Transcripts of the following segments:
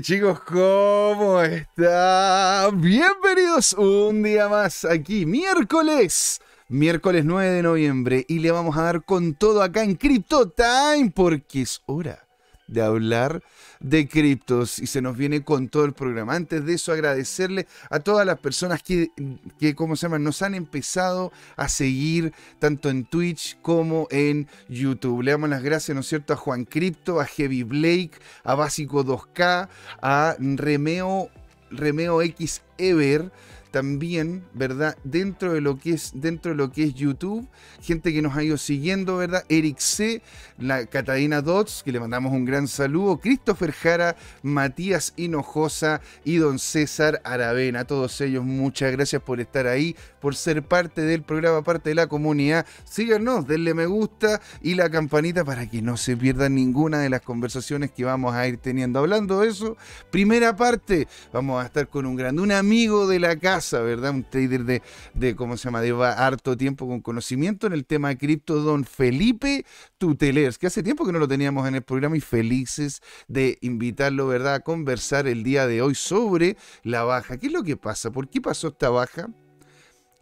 Chicos, ¿cómo están? Bienvenidos un día más aquí, miércoles, miércoles 9 de noviembre, y le vamos a dar con todo acá en Crypto Time porque es hora de hablar de criptos y se nos viene con todo el programa. Antes de eso, agradecerle a todas las personas que, que ¿cómo se llama? Nos han empezado a seguir tanto en Twitch como en YouTube. Le damos las gracias, ¿no es cierto?, a Juan Cripto, a Heavy Blake, a Básico 2K, a Remeo, Remeo X Ever también, ¿verdad? Dentro de lo que es, dentro de lo que es YouTube, gente que nos ha ido siguiendo, ¿verdad? Eric C, la Catalina Dots, que le mandamos un gran saludo, Christopher Jara, Matías Hinojosa y don César Aravena. A todos ellos, muchas gracias por estar ahí, por ser parte del programa, parte de la comunidad. Síganos, denle me gusta y la campanita para que no se pierdan ninguna de las conversaciones que vamos a ir teniendo. Hablando de eso, primera parte, vamos a estar con un grande, un amigo de la casa ¿verdad? Un trader de, de, ¿cómo se llama? De harto tiempo con conocimiento en el tema de cripto, don Felipe Tutelers, que hace tiempo que no lo teníamos en el programa y felices de invitarlo, ¿verdad? A conversar el día de hoy sobre la baja. ¿Qué es lo que pasa? ¿Por qué pasó esta baja?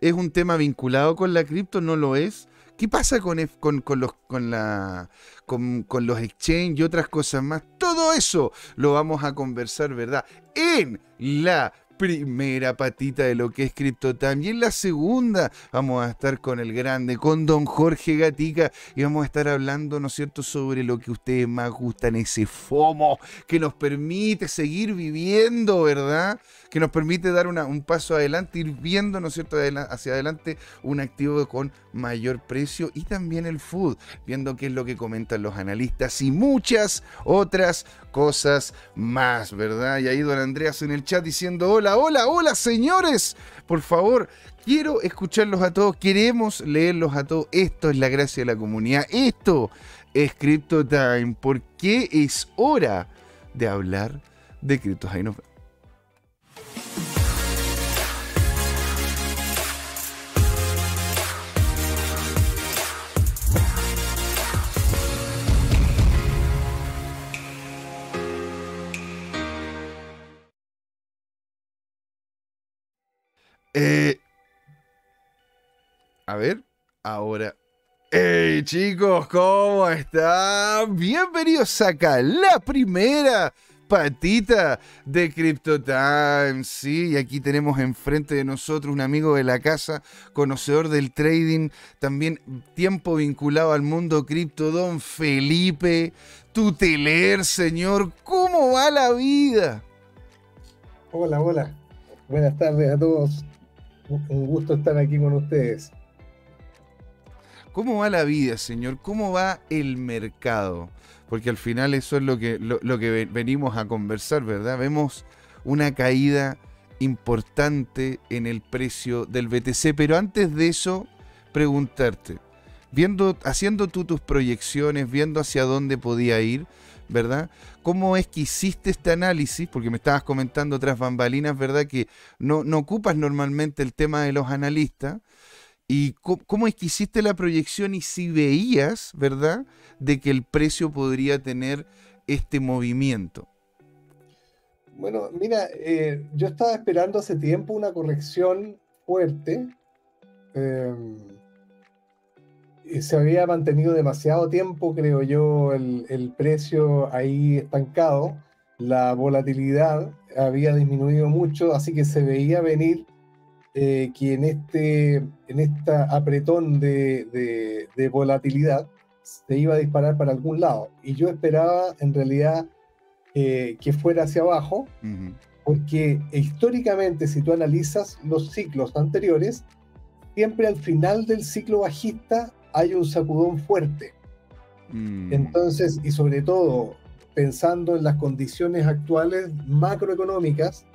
¿Es un tema vinculado con la cripto? ¿No lo es? ¿Qué pasa con, con, con, los, con, la, con, con los exchange y otras cosas más? Todo eso lo vamos a conversar, ¿verdad? En la primera patita de lo que es CryptoTime. Y en la segunda vamos a estar con el grande, con don Jorge Gatica, y vamos a estar hablando, ¿no es cierto?, sobre lo que ustedes más gustan, ese FOMO que nos permite seguir viviendo, ¿verdad? Que nos permite dar un paso adelante, ir viendo, ¿no es cierto?, hacia adelante un activo con mayor precio y también el food, viendo qué es lo que comentan los analistas y muchas otras cosas más, ¿verdad? Y ahí don Andreas en el chat diciendo, hola, hola, hola, señores, por favor, quiero escucharlos a todos, queremos leerlos a todos, esto es la gracia de la comunidad, esto es Crypto Time, porque es hora de hablar de criptos. Ahí nos Eh, a ver, ahora. ¡Hey chicos! ¿Cómo están? Bienvenidos acá, la primera patita de Crypto Time. Sí, y aquí tenemos enfrente de nosotros un amigo de la casa, conocedor del trading, también tiempo vinculado al mundo cripto, don Felipe Tuteler, señor. ¿Cómo va la vida? Hola, hola. Buenas tardes a todos un gusto estar aquí con ustedes. ¿Cómo va la vida, señor? ¿Cómo va el mercado? Porque al final eso es lo que, venimos a conversar, ¿verdad? Vemos una caída importante en el precio del BTC, pero antes de eso, preguntarte, viendo, haciendo tú tus proyecciones, viendo hacia dónde podía ir, ¿verdad? ¿Cómo es que hiciste este análisis? Porque me estabas comentando otras bambalinas, ¿verdad? Que no, ocupas normalmente el tema de los analistas. ¿Y cómo, es que hiciste la proyección y si veías, ¿verdad?, de que el precio podría tener este movimiento. Bueno, mira, eh, yo estaba esperando hace tiempo una corrección fuerte. Eh, se había mantenido demasiado tiempo, creo yo, el, precio ahí estancado, la volatilidad había disminuido mucho, así que se veía venir eh, que en este en esta apretón de, volatilidad se iba a disparar para algún lado. Y yo esperaba en realidad eh, que fuera hacia abajo, porque históricamente si tú analizas los ciclos anteriores, siempre al final del ciclo bajista hay un sacudón fuerte. Mm. Entonces, y sobre todo, pensando en las condiciones actuales macroeconómicas,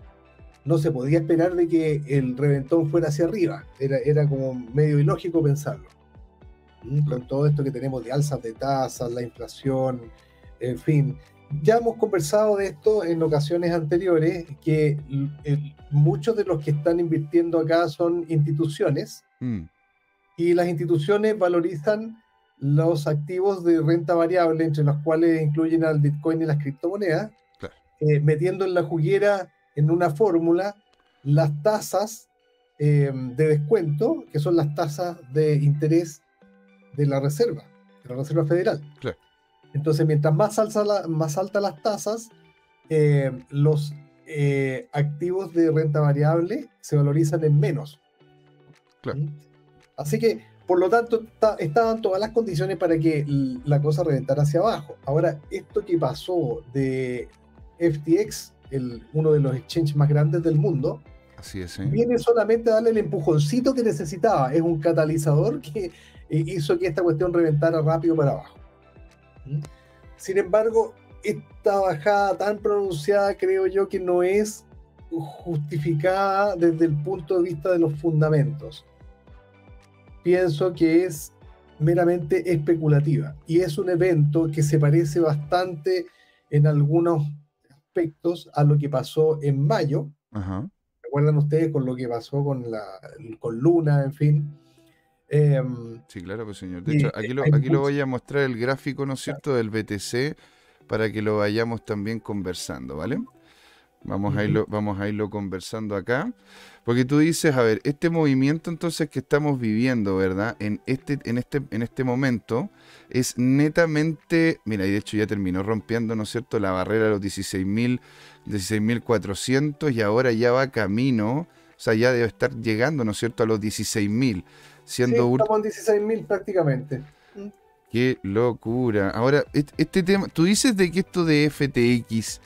no se podía esperar de que el reventón fuera hacia arriba. Era, era como medio ilógico pensarlo. ¿Mm? Con todo esto que tenemos de alzas de tasas, la inflación, en fin. Ya hemos conversado de esto en ocasiones anteriores, que muchos de los que están invirtiendo acá son instituciones. Mm y las instituciones valorizan los activos de renta variable, entre los cuales incluyen al Bitcoin y las criptomonedas, eh, metiendo en la juguera, en una fórmula, las tasas eh, de descuento, que son las tasas de interés de la reserva, de la Reserva Federal. Entonces, mientras más, alta más altas las tasas, los activos de renta variable se valorizan en menos. ¿Mm? Así que por lo tanto, estaban todas las condiciones para que la cosa reventara hacia abajo. Ahora, esto que pasó de FTX, el, uno de los exchanges más grandes del mundo, Así es, viene solamente a darle el empujoncito que necesitaba. Es un catalizador que eh, hizo que esta cuestión reventara rápido para abajo. ¿Mm? Sin embargo, esta bajada tan pronunciada creo yo que no es justificada desde el punto de vista de los fundamentos pienso que es meramente especulativa y es un evento que se parece bastante en algunos aspectos a lo que pasó en mayo. ¿Recuerdan ustedes con lo que pasó con, la, con Luna, en fin? Em, sí, claro, pues señor. De hecho, aquí, lo, aquí lo voy a mostrar el gráfico, ¿no es cierto?, del BTC para que lo vayamos también conversando, ¿vale? Vamos, a irlo, vamos a irlo conversando acá. Porque tú dices, a ver, este movimiento entonces que estamos viviendo, ¿verdad? En este, en este, en este momento es netamente, mira, y de hecho ya terminó rompiendo, ¿no es cierto?, la barrera de los 16.000, 16.400 y ahora ya va camino, o sea, ya debe estar llegando, ¿no es cierto?, a los 16.000. Siendo sí, estamos en 16.000 prácticamente. Qué locura. Ahora, este tema, tú dices de que esto de FTX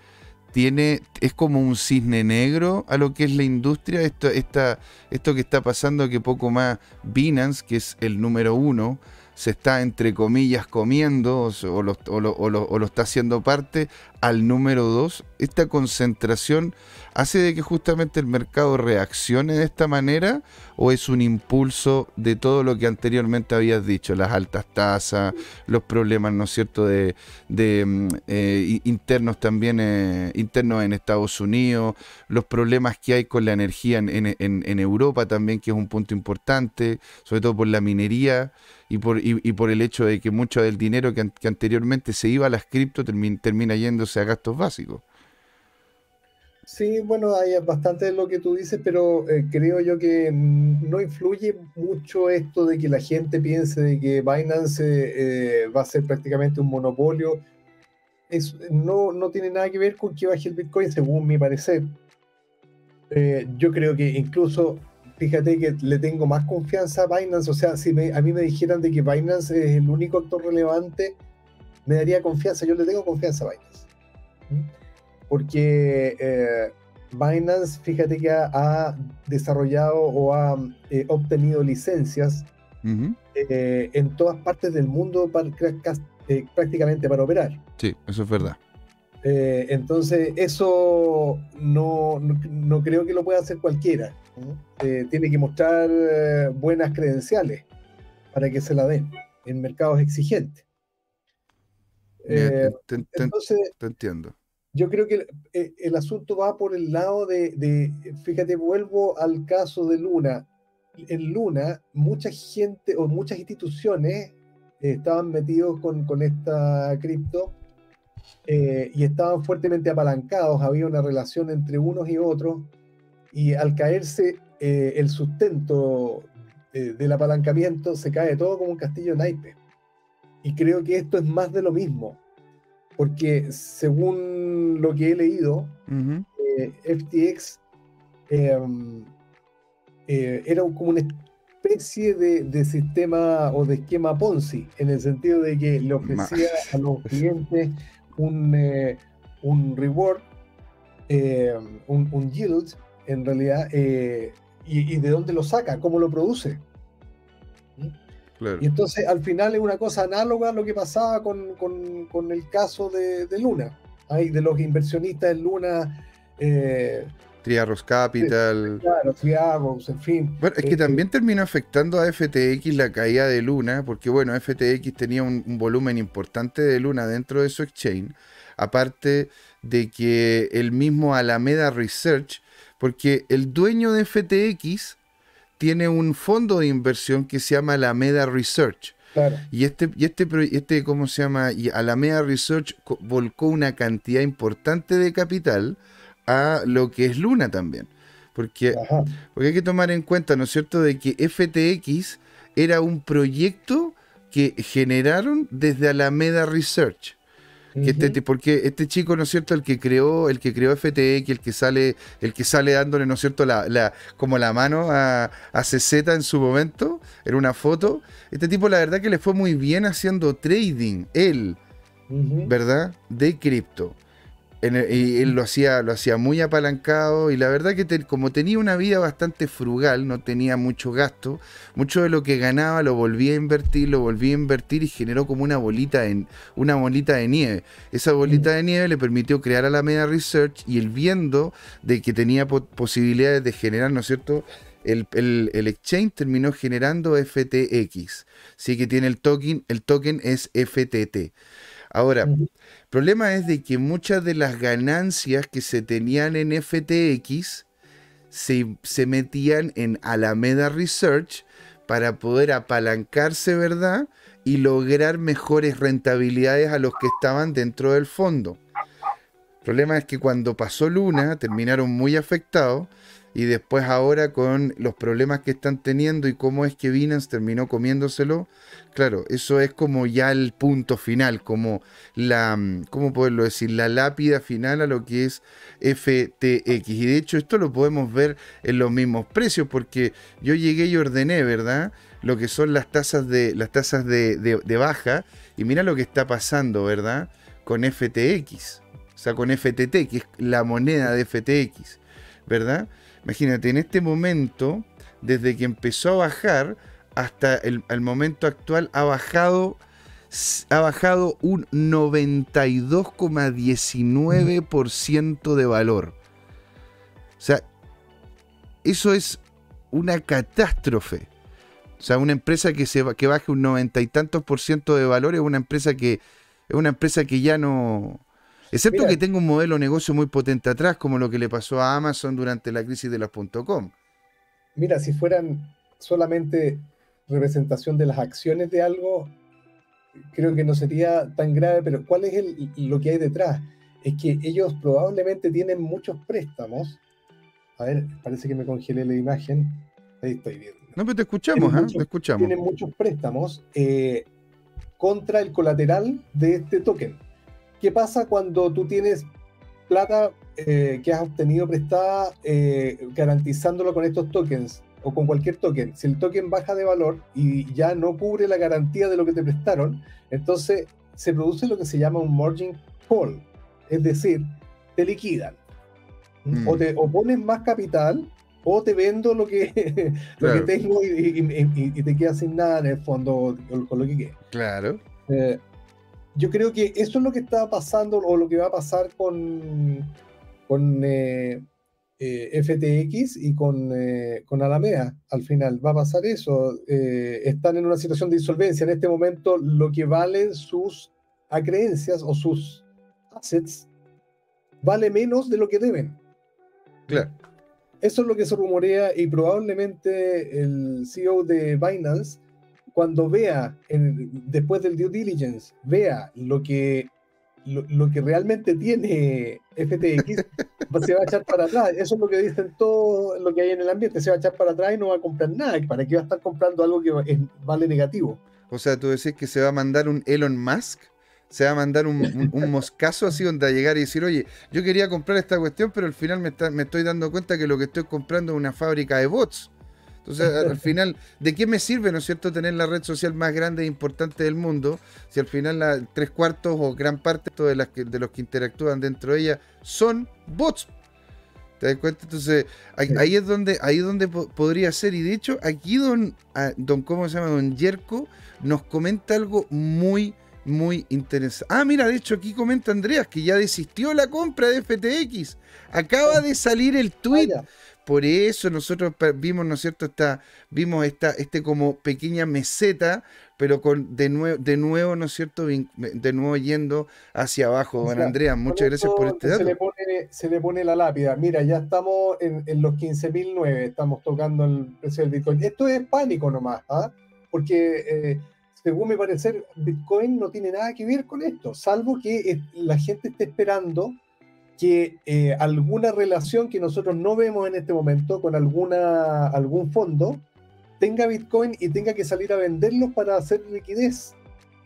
tiene, es como un cisne negro a lo que es la industria. Esto, esto que está pasando, que poco más Binance, que es el número uno, se está entre comillas comiendo o, lo, o, lo, está haciendo parte al número dos. Esta concentración hace de que justamente el mercado reaccione de esta manera o es un impulso de todo lo que anteriormente habías dicho, las altas tasas, los problemas, ¿no es cierto?, de, mm, eh, internos también, eh, internos en Estados Unidos, los problemas que hay con la energía en, Europa también, que es un punto importante, sobre todo por la minería y por, y, por el hecho de que mucho del dinero que, anteriormente se iba a las cripto termina yéndose a gastos básicos. Sí, bueno, hay bastante de lo que tú dices, pero eh, creo yo que no influye mucho esto de que la gente piense de que Binance eh, va a ser prácticamente un monopolio. Es, no, no tiene nada que ver con que baje el Bitcoin, según mi parecer. Eh, yo creo que incluso, fíjate que le tengo más confianza a Binance. O sea, si a mí me dijeran de que Binance es el único actor relevante, me daría confianza. Yo le tengo confianza a Binance. ¿Mm? porque eh, Binance, fíjate que ha, desarrollado o ha eh, obtenido licencias eh, en todas partes del mundo prácticamente para operar. Sí, eso es verdad. Entonces, eso no, no, creo que lo pueda hacer cualquiera. tiene que mostrar buenas credenciales para que se la den en mercados exigentes. entonces, te entiendo yo creo que eh, el, asunto va por el lado de, fíjate, vuelvo al caso de Luna. En Luna, mucha gente o muchas instituciones eh, estaban metidos con, esta cripto eh, y estaban fuertemente apalancados, había una relación entre unos y otros, y al caerse el sustento del apalancamiento, se cae todo como un castillo de naipes. Y creo que esto es más de lo mismo porque según lo que he leído, eh, FTX em, eh, era como una especie de, sistema o de esquema Ponzi, en el sentido de que le ofrecía a los clientes un, eh, un reward, em, un, yield, en realidad, y, y, de dónde lo saca, cómo lo produce. Y entonces al final es una cosa análoga a lo que pasaba con, el caso de, Luna, Hay de los inversionistas en Luna. Triarros Capital. Claro, Triarros, en fin. Bueno, es que eh, también terminó afectando a FTX la caída de Luna, porque bueno, FTX tenía un, un volumen importante de Luna dentro de su exchange, aparte de que el mismo Alameda Research, porque el dueño de FTX tiene un fondo de inversión que se llama Alameda Research. Y este, y este, este, ¿cómo se llama? Y Alameda Research volcó una cantidad importante de capital a lo que es Luna también. Porque, porque hay que tomar en cuenta, ¿no es cierto?, de que FTX era un proyecto que generaron desde Alameda Research. Este porque este chico, ¿no es cierto? El que creó, el que creó FTX, el que sale, el que sale dándole, ¿no es cierto? La, como la mano a, a CZ en su momento, en una foto. Este tipo, la verdad que le fue muy bien haciendo trading, él, ¿verdad? De cripto y él lo hacía, lo hacía muy apalancado y la verdad que como tenía una vida bastante frugal, no tenía mucho gasto, mucho de lo que ganaba lo volvía a invertir, lo volvía a invertir y generó como una bolita, en, una bolita de nieve. Esa bolita de nieve le permitió crear a la Media Research y él viendo de que tenía posibilidades de generar, ¿no es cierto?, el, el, exchange terminó generando FTX. Sí que tiene el token, el token es FTT. Ahora, el problema es de que muchas de las ganancias que se tenían en FTX se, se metían en Alameda Research para poder apalancarse, ¿verdad? Y lograr mejores rentabilidades a los que estaban dentro del fondo. El problema es que cuando pasó Luna terminaron muy afectados y después ahora con los problemas que están teniendo y cómo es que Binance terminó comiéndoselo, claro, eso es como ya el punto final, como la, mm, ¿cómo poderlo decir? La lápida final a lo que es FTX. Y de hecho esto lo podemos ver en los mismos precios, porque yo llegué y ordené, ¿verdad? Lo que son las tasas de, las tasas de, de baja, y mira lo que está pasando, ¿verdad? Con FTX, o sea, con FTT, que es la moneda de FTX, ¿verdad? Imagínate, en este momento, desde que empezó a bajar hasta el, momento actual, ha bajado, ha bajado un 92,19% de valor. O sea, eso es una catástrofe. O sea, una empresa que, se, que baje un noventa y tantos por ciento de valor es una empresa que, es una empresa que ya no, Excepto que tenga un modelo de negocio muy potente atrás, como lo que le pasó a Amazon durante la crisis de las .com. Mira, si fueran solamente representación de las acciones de algo, creo que no sería tan grave, pero ¿cuál es lo que hay detrás? Es que ellos probablemente tienen muchos préstamos. A ver, parece que me congelé la imagen. Ahí estoy viendo. No, pero te escuchamos, ¿eh? te escuchamos. Tienen muchos préstamos eh, contra el colateral de este token. ¿Qué pasa cuando tú tienes plata eh, que has obtenido prestada eh, garantizándolo con estos tokens o con cualquier token? Si el token baja de valor y ya no cubre la garantía de lo que te prestaron, entonces se produce lo que se llama un margin call, es decir, te liquidan. O, te, pones más capital o te vendo lo que, que tengo y, te quedas sin nada en el fondo con, lo que quede. Claro. Eh, yo creo que eso es lo que está pasando o lo que va a pasar con, con eh, eh, FTX y con, eh, con, Alameda. Al final va a pasar eso. están en una situación de insolvencia. En este momento lo que valen sus acreencias o sus assets vale menos de lo que deben. Claro. Eso es lo que se rumorea y probablemente el CEO de Binance cuando vea, después del due diligence, vea lo que, lo, que realmente tiene FTX, se va a echar para atrás. Eso es lo que dicen todo lo que hay en el ambiente. Se va a echar para atrás y no va a comprar nada. ¿Para qué va a estar comprando algo que vale negativo? O sea, tú decís que se va a mandar un Elon Musk se va a mandar un, moscazo así donde a llegar y decir, oye, yo quería comprar esta cuestión, pero al final me, me, estoy dando cuenta que lo que estoy comprando es una fábrica de bots. Entonces, al final, ¿de qué me sirve, no es cierto, tener la red social más grande e importante del mundo si al final la, tres cuartos o gran parte de, las de los que interactúan dentro de ella son bots? ¿Te das cuenta? Entonces, ahí, es donde, ahí es donde podría ser. Y de hecho, aquí don, don, ¿cómo se llama? Don Yerko nos comenta algo muy, muy interesante. Ah, mira, de hecho aquí comenta Andreas que ya desistió la compra de FTX. Acaba de salir el tweet. Por eso nosotros vimos, ¿no es cierto? Esta, vimos esta este como pequeña meseta, pero con de, nuevo, de nuevo, ¿no es cierto? De nuevo yendo hacia abajo. Don Andrea, muchas gracias por este dato. Se le, pone, se le pone la lápida. Mira, ya estamos en, en los 15.009, estamos tocando el precio del Bitcoin. Esto es pánico nomás, ¿ah? Porque... Eh, según mi parecer, Bitcoin no tiene nada que ver con esto, salvo que la gente esté esperando que eh, alguna relación que nosotros no vemos en este momento con alguna, algún fondo tenga Bitcoin y tenga que salir a venderlos para hacer liquidez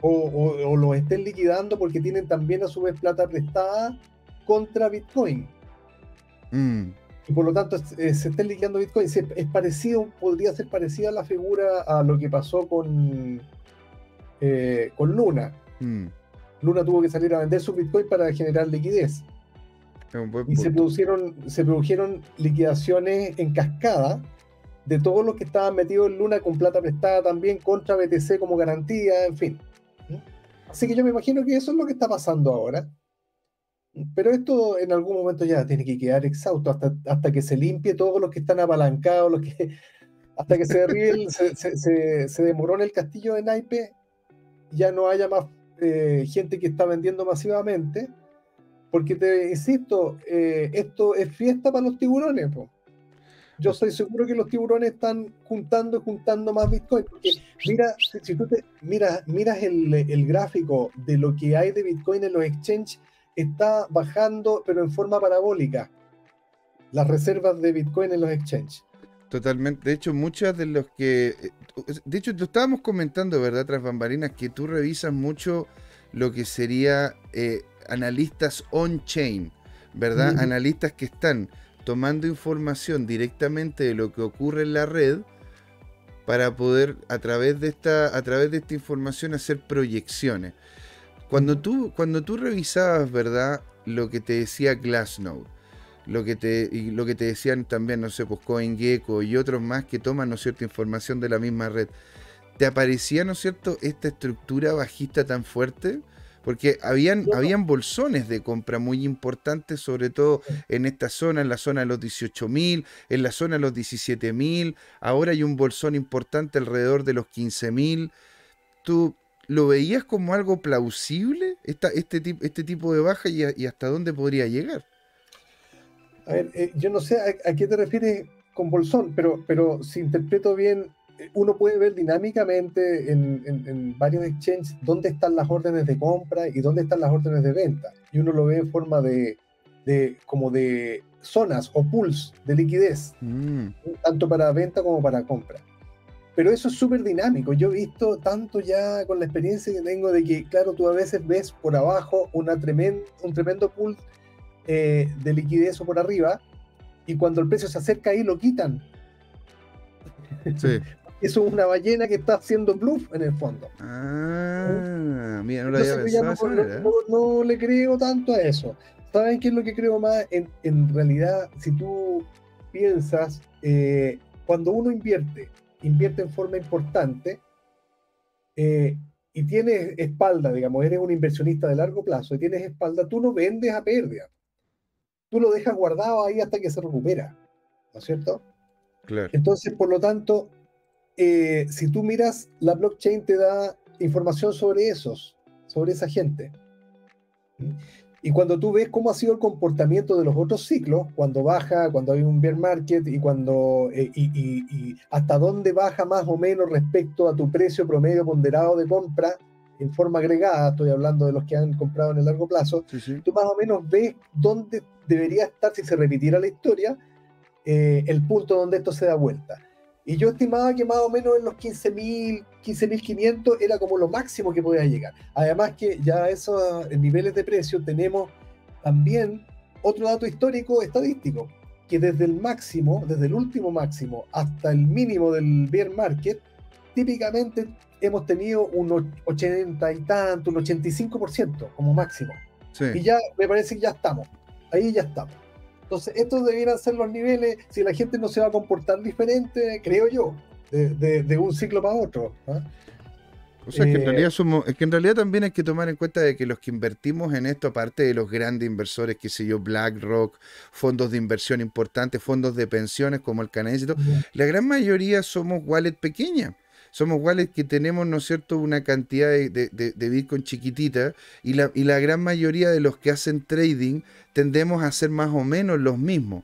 o, o, los estén liquidando porque tienen también a su vez plata prestada contra Bitcoin. Mm. Y por lo tanto eh, se estén liquidando Bitcoin. Es, parecido, podría ser parecida la figura a lo que pasó con, eh, con Luna. Mm. Luna tuvo que salir a vender su Bitcoin para generar liquidez. Y se produjeron, se produjeron liquidaciones en cascada de todos los que estaban metidos en Luna con plata prestada también contra BTC como garantía, en fin. Así que yo me imagino que eso es lo que está pasando ahora. Pero esto en algún momento ya tiene que quedar exhausto hasta, hasta que se limpie todos los que están apalancados, los que, hasta que se, se, se, se, demoró el castillo de naipe, ya no haya más eh, gente que está vendiendo masivamente porque te insisto, eh, esto es fiesta para los tiburones. Yo estoy seguro que los tiburones están juntando y juntando más Bitcoin. Porque mira, si tú te miras, miras el, gráfico de lo que hay de Bitcoin en los exchanges, está bajando, pero en forma parabólica. Las reservas de Bitcoin en los exchanges. Totalmente. De hecho, muchas de los que. Eh, de hecho, tú estábamos comentando, ¿verdad? Tras bambalinas, que tú revisas mucho lo que sería eh, analistas on-chain, ¿verdad? Analistas que están tomando información directamente de lo que ocurre en la red para poder a través de esta, a través de esta información hacer proyecciones. Cuando tú, cuando tú revisabas, ¿verdad? Lo que te decía Glassnode, lo que te, y lo que te decían también, no sé, pues CoinGecko y otros más que toman, ¿no cierto?, información de la misma red. ¿Te aparecía, ¿no es cierto?, esta estructura bajista tan fuerte porque habían, habían bolsones de compra muy importantes, sobre todo en esta zona, en la zona de los 18.000, en la zona de los 17.000. Ahora hay un bolsón importante alrededor de los 15.000. ¿Tú lo veías como algo plausible, esta, este, este tipo de baja, y, hasta dónde podría llegar? A ver, eh, yo no sé a, a, qué te refieres con bolsón, pero, pero si interpreto bien uno puede ver dinámicamente en, varios exchanges dónde están las órdenes de compra y dónde están las órdenes de venta. Y uno lo ve en forma de, como de zonas o pools de liquidez, mm. tanto para venta como para compra. Pero eso es súper dinámico. Yo he visto tanto ya con la experiencia que tengo de que, claro, tú a veces ves por abajo una un tremendo pool eh, de liquidez o por arriba, y cuando el precio se acerca ahí lo quitan. Sí. eso es una ballena que está haciendo bluff en el fondo. Ah, mira, no lo no, le creo tanto a eso. ¿Saben qué es lo que creo más? En, realidad, si tú piensas, eh, cuando uno invierte, invierte en forma importante eh, y tienes espalda, digamos, eres un inversionista de largo plazo y tienes espalda, tú no vendes a pérdida. Tú lo dejas guardado ahí hasta que se recupera, ¿no es cierto? Claro. Entonces, por lo tanto, eh, si tú miras, la blockchain te da información sobre esos, sobre esa gente. Y cuando tú ves cómo ha sido el comportamiento de los otros ciclos, cuando baja, cuando hay un bear market y cuando eh, y, hasta dónde baja más o menos respecto a tu precio promedio ponderado de compra en forma agregada, estoy hablando de los que han comprado en el largo plazo, tú más o menos ves dónde debería estar si se repitiera la historia, eh, el punto donde esto se da vuelta. Y yo estimaba que más o menos en los 15.000, 15.500 era como lo máximo que podía llegar. Además que ya esos niveles de precio tenemos también otro dato histórico estadístico, que desde el máximo, desde el último máximo hasta el mínimo del bear market, típicamente hemos tenido un 80 y tanto, un 85% como máximo. Y ya me parece que ya estamos, ahí ya estamos. Entonces, estos debieran ser los niveles, si la gente no se va a comportar diferente, creo yo, de, un ciclo para otro. ¿ah? O sea, que en, eh, realidad somos, es que en realidad también hay que tomar en cuenta de que los que invertimos en esto, aparte de los grandes inversores, que sé yo, BlackRock, fondos de inversión importantes, fondos de pensiones como el canadiense, la gran mayoría somos wallet pequeñas somos iguales que tenemos, ¿no es cierto?, una cantidad de, Bitcoin chiquitita y la, y la gran mayoría de los que hacen trading tendemos a ser más o menos los mismos.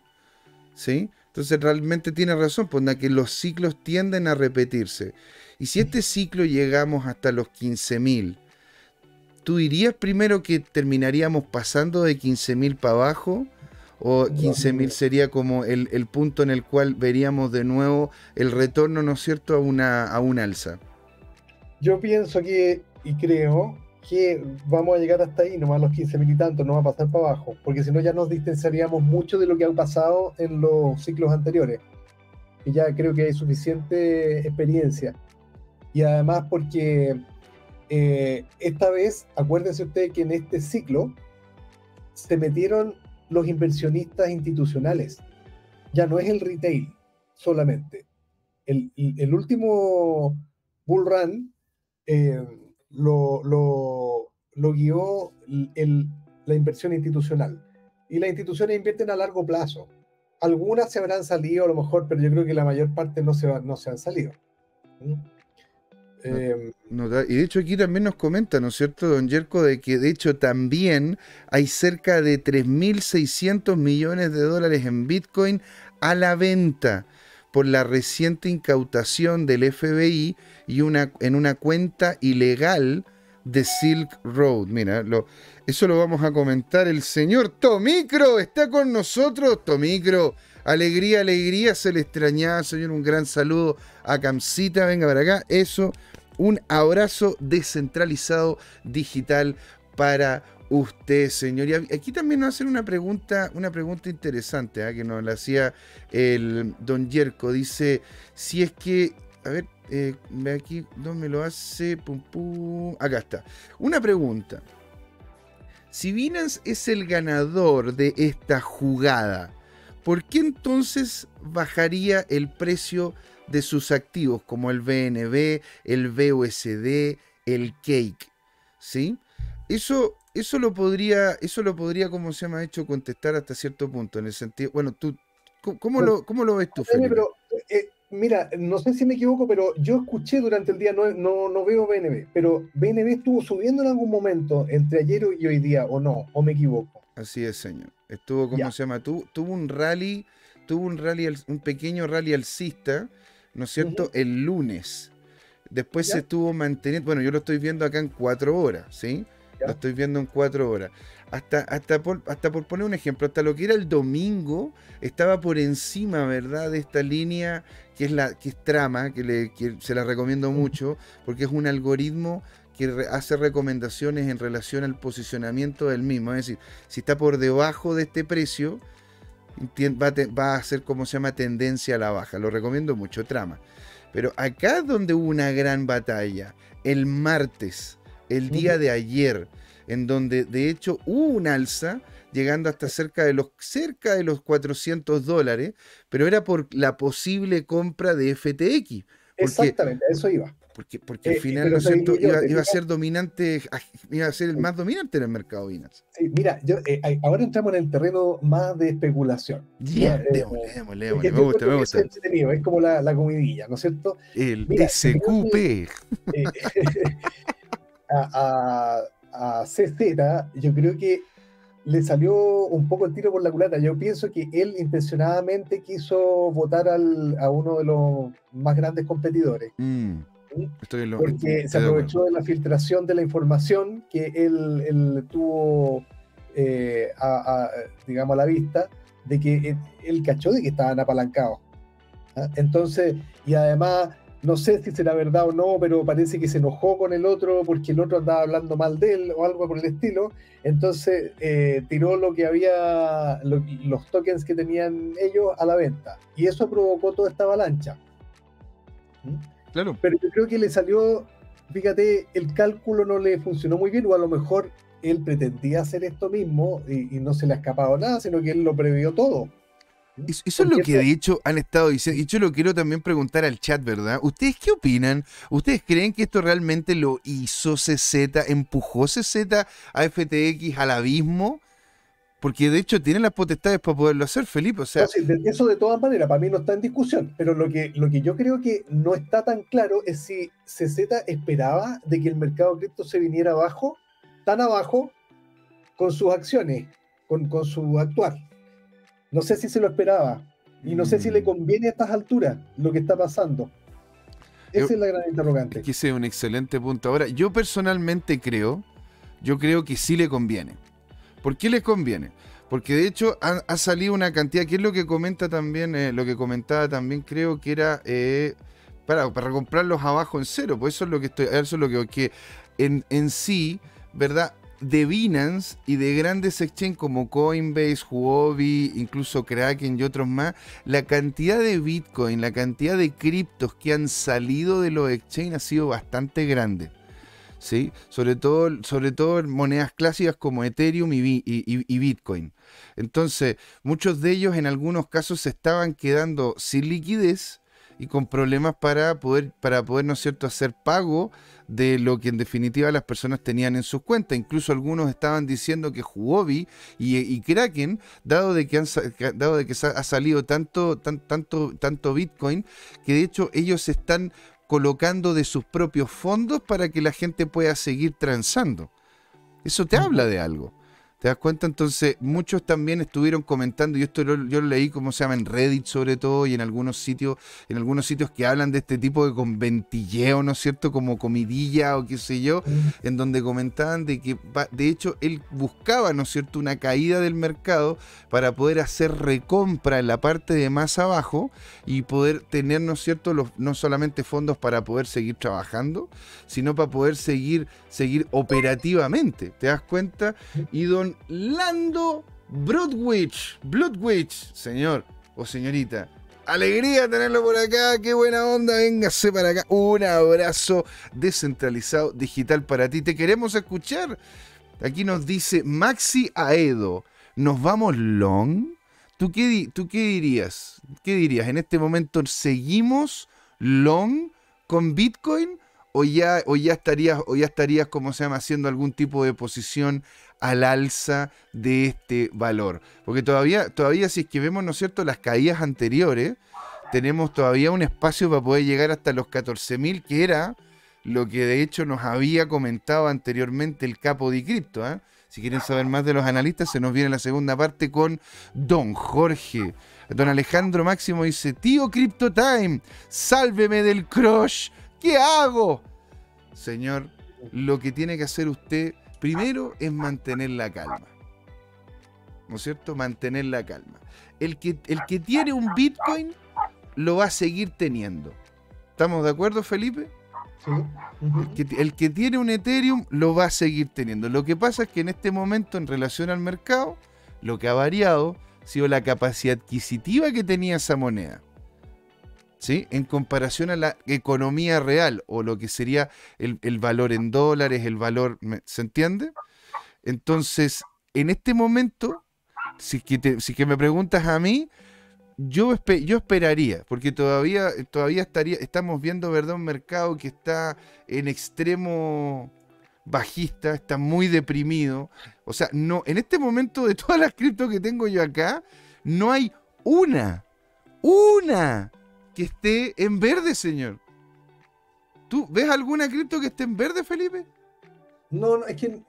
¿Sí? Entonces realmente tiene razón, pues que los ciclos tienden a repetirse. Y si este ciclo llegamos hasta los 15.000, ¿tú dirías primero que terminaríamos pasando de 15.000 para abajo? ¿O 15.000 sería como el, punto en el cual veríamos de nuevo el retorno, ¿no es cierto?, a una, a un alza. Yo pienso que, y creo, que vamos a llegar hasta ahí, nomás los 15 mil y tanto, no va a pasar para abajo, porque si no ya nos distanciaríamos mucho de lo que ha pasado en los ciclos anteriores. Y ya creo que hay suficiente experiencia. Y además porque eh, esta vez, acuérdense ustedes que en este ciclo se metieron los inversionistas institucionales. Ya no es el retail solamente. El, el último bull run eh, lo, lo, guió la inversión institucional. Y las instituciones invierten a largo plazo. Algunas se habrán salido a lo mejor, pero yo creo que la mayor parte no se, no se han salido. ¿Mm? Em, y de hecho aquí también nos comenta, ¿no es cierto, don Yerko, de que de hecho también hay cerca de 3.600 millones de dólares en Bitcoin a la venta por la reciente incautación del FBI y una, en una cuenta ilegal de Silk Road. Mira, lo, eso lo vamos a comentar. El señor Tomicro está con nosotros. Tomicro, alegría, alegría, se le extrañaba, señor. Un gran saludo a Camcita. Venga para acá. Eso, un abrazo descentralizado digital para usted, señor. Y aquí también nos hacen una pregunta, una pregunta interesante ¿ah? que nos la hacía el don Yerko. Dice, si es que, a ver, eh, aquí, ¿dónde me lo hace? Pum, pum. Acá está. Una pregunta. Si Binance es el ganador de esta jugada, ¿por qué entonces bajaría el precio de sus activos como el BNB, el BUSD, el Cake? ¿Sí? Eso, eso lo podría, eso lo podría, como se llama hecho, contestar hasta cierto punto, en el sentido, bueno, tú, ¿cómo, lo, cómo lo ves tú, Felipe? Eh, mira, no sé si me equivoco, pero yo escuché durante el día, no, no, veo BNB, pero BNB estuvo subiendo en algún momento entre ayer y hoy día, o no, o me equivoco. Así es, señor. Estuvo, ¿cómo se llama? tuvo un rally, tuvo un rally, un pequeño rally alcista, ¿no es cierto? El lunes. Después se estuvo manteniendo, bueno, yo lo estoy viendo acá en cuatro horas, ¿sí? Lo estoy viendo en cuatro horas. Hasta, hasta, por, hasta por poner un ejemplo, hasta lo que era el domingo, estaba por encima, ¿verdad?, de esta línea que es la que es trama, que, le, se la recomiendo mucho, porque es un algoritmo que hace recomendaciones en relación al posicionamiento del mismo. Es decir, si está por debajo de este precio, va a, va a ser como se llama tendencia a la baja. Lo recomiendo mucho, trama. Pero acá es donde hubo una gran batalla, el martes, el día de ayer, en donde de hecho hubo un alza llegando hasta cerca de los, cerca de los 400 dólares, pero era por la posible compra de FTX. Exactamente, eso iba. Porque, porque al eh, final iba, a ser dominante, iba a ser el más dominante en el mercado Binance. Sí, mira, yo, eh, ahora entramos en el terreno más de especulación. Yeah, eh, me gusta, me gusta. Es, como la, la, comidilla, ¿no es cierto? El SQP. a, a, a CZ, yo creo que le salió un poco el tiro por la culata. Yo pienso que él intencionadamente quiso votar al, a uno de los más grandes competidores. Mm, porque se aprovechó de, la filtración de la información que él, él tuvo, eh, a, digamos, a la vista, de que él, cachó de que estaban apalancados. ¿ah? Entonces, y además no sé si será verdad o no, pero parece que se enojó con el otro porque el otro andaba hablando mal de él o algo por el estilo. Entonces eh, tiró lo que había, los tokens que tenían ellos a la venta. Y eso provocó toda esta avalancha. ¿Mm? Claro. Pero yo creo que le salió, fíjate, el cálculo no le funcionó muy bien, o a lo mejor él pretendía hacer esto mismo y, y no se le ha escapado nada, sino que él lo previó todo. Eso, es lo que de hecho han estado diciendo. Y yo lo quiero también preguntar al chat, ¿verdad? ¿Ustedes qué opinan? ¿Ustedes creen que esto realmente lo hizo CZ? ¿Empujó CZ a FTX al abismo? Porque de hecho tienen las potestades para poderlo hacer, Felipe. O sea, eso de todas maneras, para mí no está en discusión. Pero lo que, lo que yo creo que no está tan claro es si CZ esperaba de que el mercado cripto se viniera abajo, tan abajo, con sus acciones, con, con su actuar. No sé si se lo esperaba. Y no sé si le Mm. conviene a estas alturas lo que está pasando. Esa Yo- es la gran interrogante. Es que ese es un excelente punto. Ahora, yo personalmente creo, yo creo que sí le conviene. ¿Por qué les conviene? Porque de hecho ha, salido una cantidad, que es lo que comenta también, eh, lo que comentaba también, creo que era eh, para, para comprarlos abajo en cero. Pues eso es lo que estoy, eso es lo que, que en, en sí, ¿verdad? De Binance y de grandes exchanges como Coinbase, Huobi, incluso Kraken y otros más, la cantidad de Bitcoin, la cantidad de criptos que han salido de los exchanges ha sido bastante grande. ¿Sí? Sobre todo, sobre todo en monedas clásicas como Ethereum y, Bi- y- y- y Bitcoin. Entonces, muchos de ellos en algunos casos se estaban quedando sin liquidez y con problemas para poder, para poder, ¿no es cierto?, hacer pago de lo que en definitiva las personas tenían en sus cuentas. Incluso algunos estaban diciendo que Huobi y, Kraken, dado de que, han, dado de que ha salido tanto, tan- tanto, tanto Bitcoin, que de hecho ellos están colocando de sus propios fondos para que la gente pueda seguir transando. Eso te habla de algo. ¿Te das cuenta? Entonces, muchos también estuvieron comentando, y esto lo- yo lo leí, como se llama, en Reddit sobre todo, y en algunos sitios, en algunos sitios que hablan de este tipo de conventilleo, ¿no es cierto? Como comidilla o qué sé yo, en donde comentaban de que, de hecho, él buscaba, ¿no es cierto?, una caída del mercado para poder hacer recompra en la parte de más abajo y poder tener, ¿no es cierto?, los, no solamente fondos para poder seguir trabajando, sino para poder seguir, seguir operativamente. ¿Te das cuenta? Y don Lando Broadwich, Bloodwich, señor o señorita. Alegría tenerlo por acá, qué buena onda, véngase para acá. Un abrazo descentralizado digital para ti. Te queremos escuchar. Aquí nos dice Maxi Aedo, ¿nos vamos long? ¿Tú qué, ¿Tú qué dirías? ¿Qué dirías? ¿En este momento seguimos long con Bitcoin? ¿O ya, o ya estarías, o ya estarías, como se llama, haciendo algún tipo de posición al alza de este valor? Porque todavía, todavía si es que vemos, ¿no es cierto?, las caídas anteriores, tenemos todavía un espacio para poder llegar hasta los 14.000, que era lo que de hecho nos había comentado anteriormente el capo de cripto. ¿ah? Si quieren saber más de los analistas, se nos viene la segunda parte con Don Jorge. Don Alejandro Máximo dice, tío Crypto Time, sálveme del crush. ¿Qué hago? Señor, lo que tiene que hacer usted primero es mantener la calma. ¿No es cierto? Mantener la calma. El que, el que tiene un Bitcoin lo va a seguir teniendo. ¿Estamos de acuerdo, Felipe? Sí. El que, el que tiene un Ethereum lo va a seguir teniendo. Lo que pasa es que en este momento, en relación al mercado, lo que ha variado ha sido la capacidad adquisitiva que tenía esa moneda. ¿Sí? En comparación a la economía real o lo que sería el, el valor en dólares, el valor. ¿me- ¿Se entiende? Entonces, en este momento, si que, si que me preguntas a mí, yo, yo esperaría, porque todavía, todavía estaría, estamos viendo ¿verdad? un mercado que está en extremo bajista, está muy deprimido. O sea, no, en este momento de todas las criptos que tengo yo acá, no hay una, una que esté en verde, señor. ¿Tú ves alguna cripto que esté en verde, Felipe? No, no, es que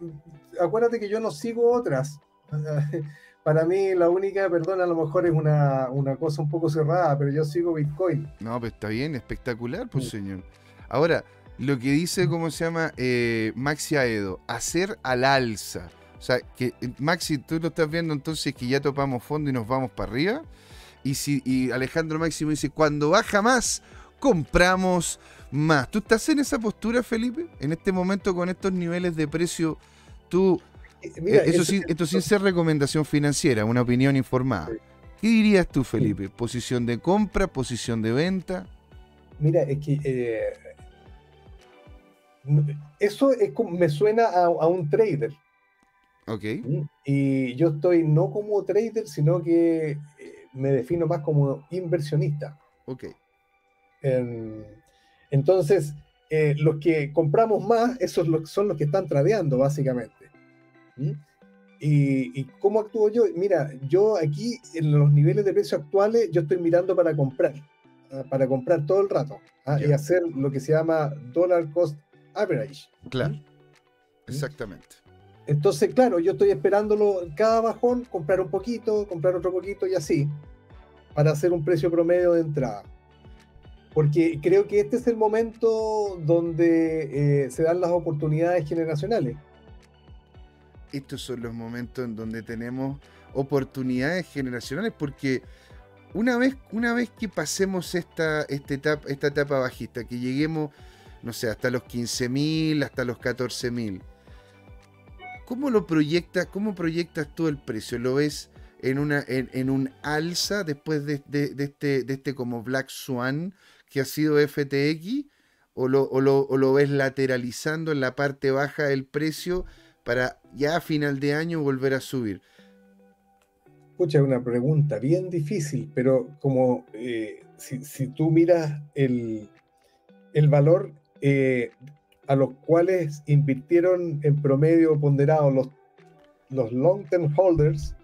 acuérdate que yo no sigo otras. Para mí la única, perdón, a lo mejor es una, una cosa un poco cerrada, pero yo sigo Bitcoin. No, pues está bien, espectacular, pues Sí. señor. Ahora, lo que dice, ¿cómo se llama? Eh, Maxi Aedo, hacer al alza. O sea, que eh, Maxi, tú lo estás viendo entonces que ya topamos fondo y nos vamos para arriba. Y, si, y Alejandro Máximo dice, cuando baja más, compramos más. ¿Tú estás en esa postura, Felipe? En este momento con estos niveles de precio, tú, Eh, Mira, eh, eso sin, esto sin ser recomendación financiera, una opinión informada. ¿Qué dirías tú, Felipe? ¿Posición de compra, posición de venta? Mira, es que eh, eso es me suena a, a un trader. Ok. ¿m? Y yo estoy no como trader, sino que me defino más como inversionista. Ok. Em, entonces, eh, los que compramos más, esos son los que están tradeando, básicamente. ¿Mm? Y, y cómo actúo yo? Mira, yo aquí en los niveles de precio actuales, yo estoy mirando para comprar, ah, para comprar todo el rato ah, y Ya. hacer lo que se llama dollar cost average. Claro. ¿Mm? Exactamente. Entonces, claro, yo estoy esperándolo cada bajón, comprar un poquito, comprar otro poquito y así, para hacer un precio promedio de entrada. Porque creo que este es el momento donde eh, se dan las oportunidades generacionales. Estos son los momentos en donde tenemos oportunidades generacionales porque una vez, una vez que pasemos esta, esta, etapa, esta etapa bajista, que lleguemos, no sé, hasta los 15.000, hasta los 14.000, ¿cómo lo proyectas, cómo proyectas tú el precio? ¿Lo ves en, un alza después de, este, de este como Black Swan que ha sido FTX? ¿O lo, o lo ves lateralizando en la parte baja del precio para ya a final de año volver a subir? Escucha, una pregunta bien difícil, pero como eh, si, tú miras el, valor eh, a los cuales invirtieron en promedio ponderado los, los long-term holders,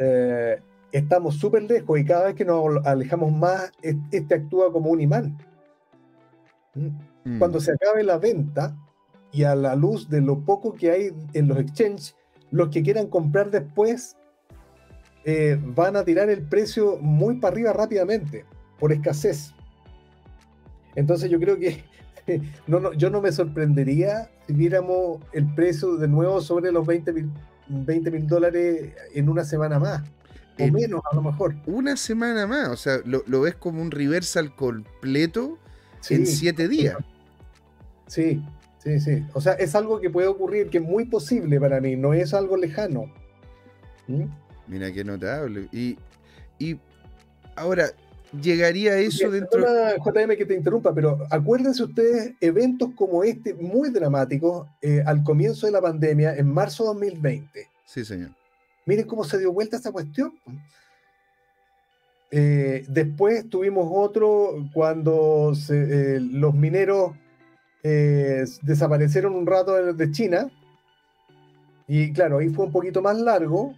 eh, estamos súper lejos y cada vez que nos alejamos más, este actúa como un imán. ¿Mm? Mm. Cuando se acabe la venta y a la luz de lo poco que hay en los exchanges, los que quieran comprar después eh, van a tirar el precio muy para arriba rápidamente, por escasez. Entonces yo creo que no, yo no me sorprendería si viéramos el precio de nuevo sobre los 20 mil dólares en una semana más. O menos, a lo mejor. Una semana más, o sea, lo, ves como un reversal completo en siete días. Sí, sí, sí. O sea, es algo que puede ocurrir, que es muy posible para mí, no es algo lejano. ¿Mm? Mira qué notable. Y, y ahora, ¿llegaría eso dentro? JM que te interrumpa, pero acuérdense ustedes eventos como este, muy dramáticos, eh, al comienzo de la pandemia, en marzo de 2020. Sí, señor. Miren cómo se dio vuelta esta cuestión. Eh, después tuvimos otro cuando eh, los mineros desaparecieron un rato de China. Y claro, ahí fue un poquito más largo,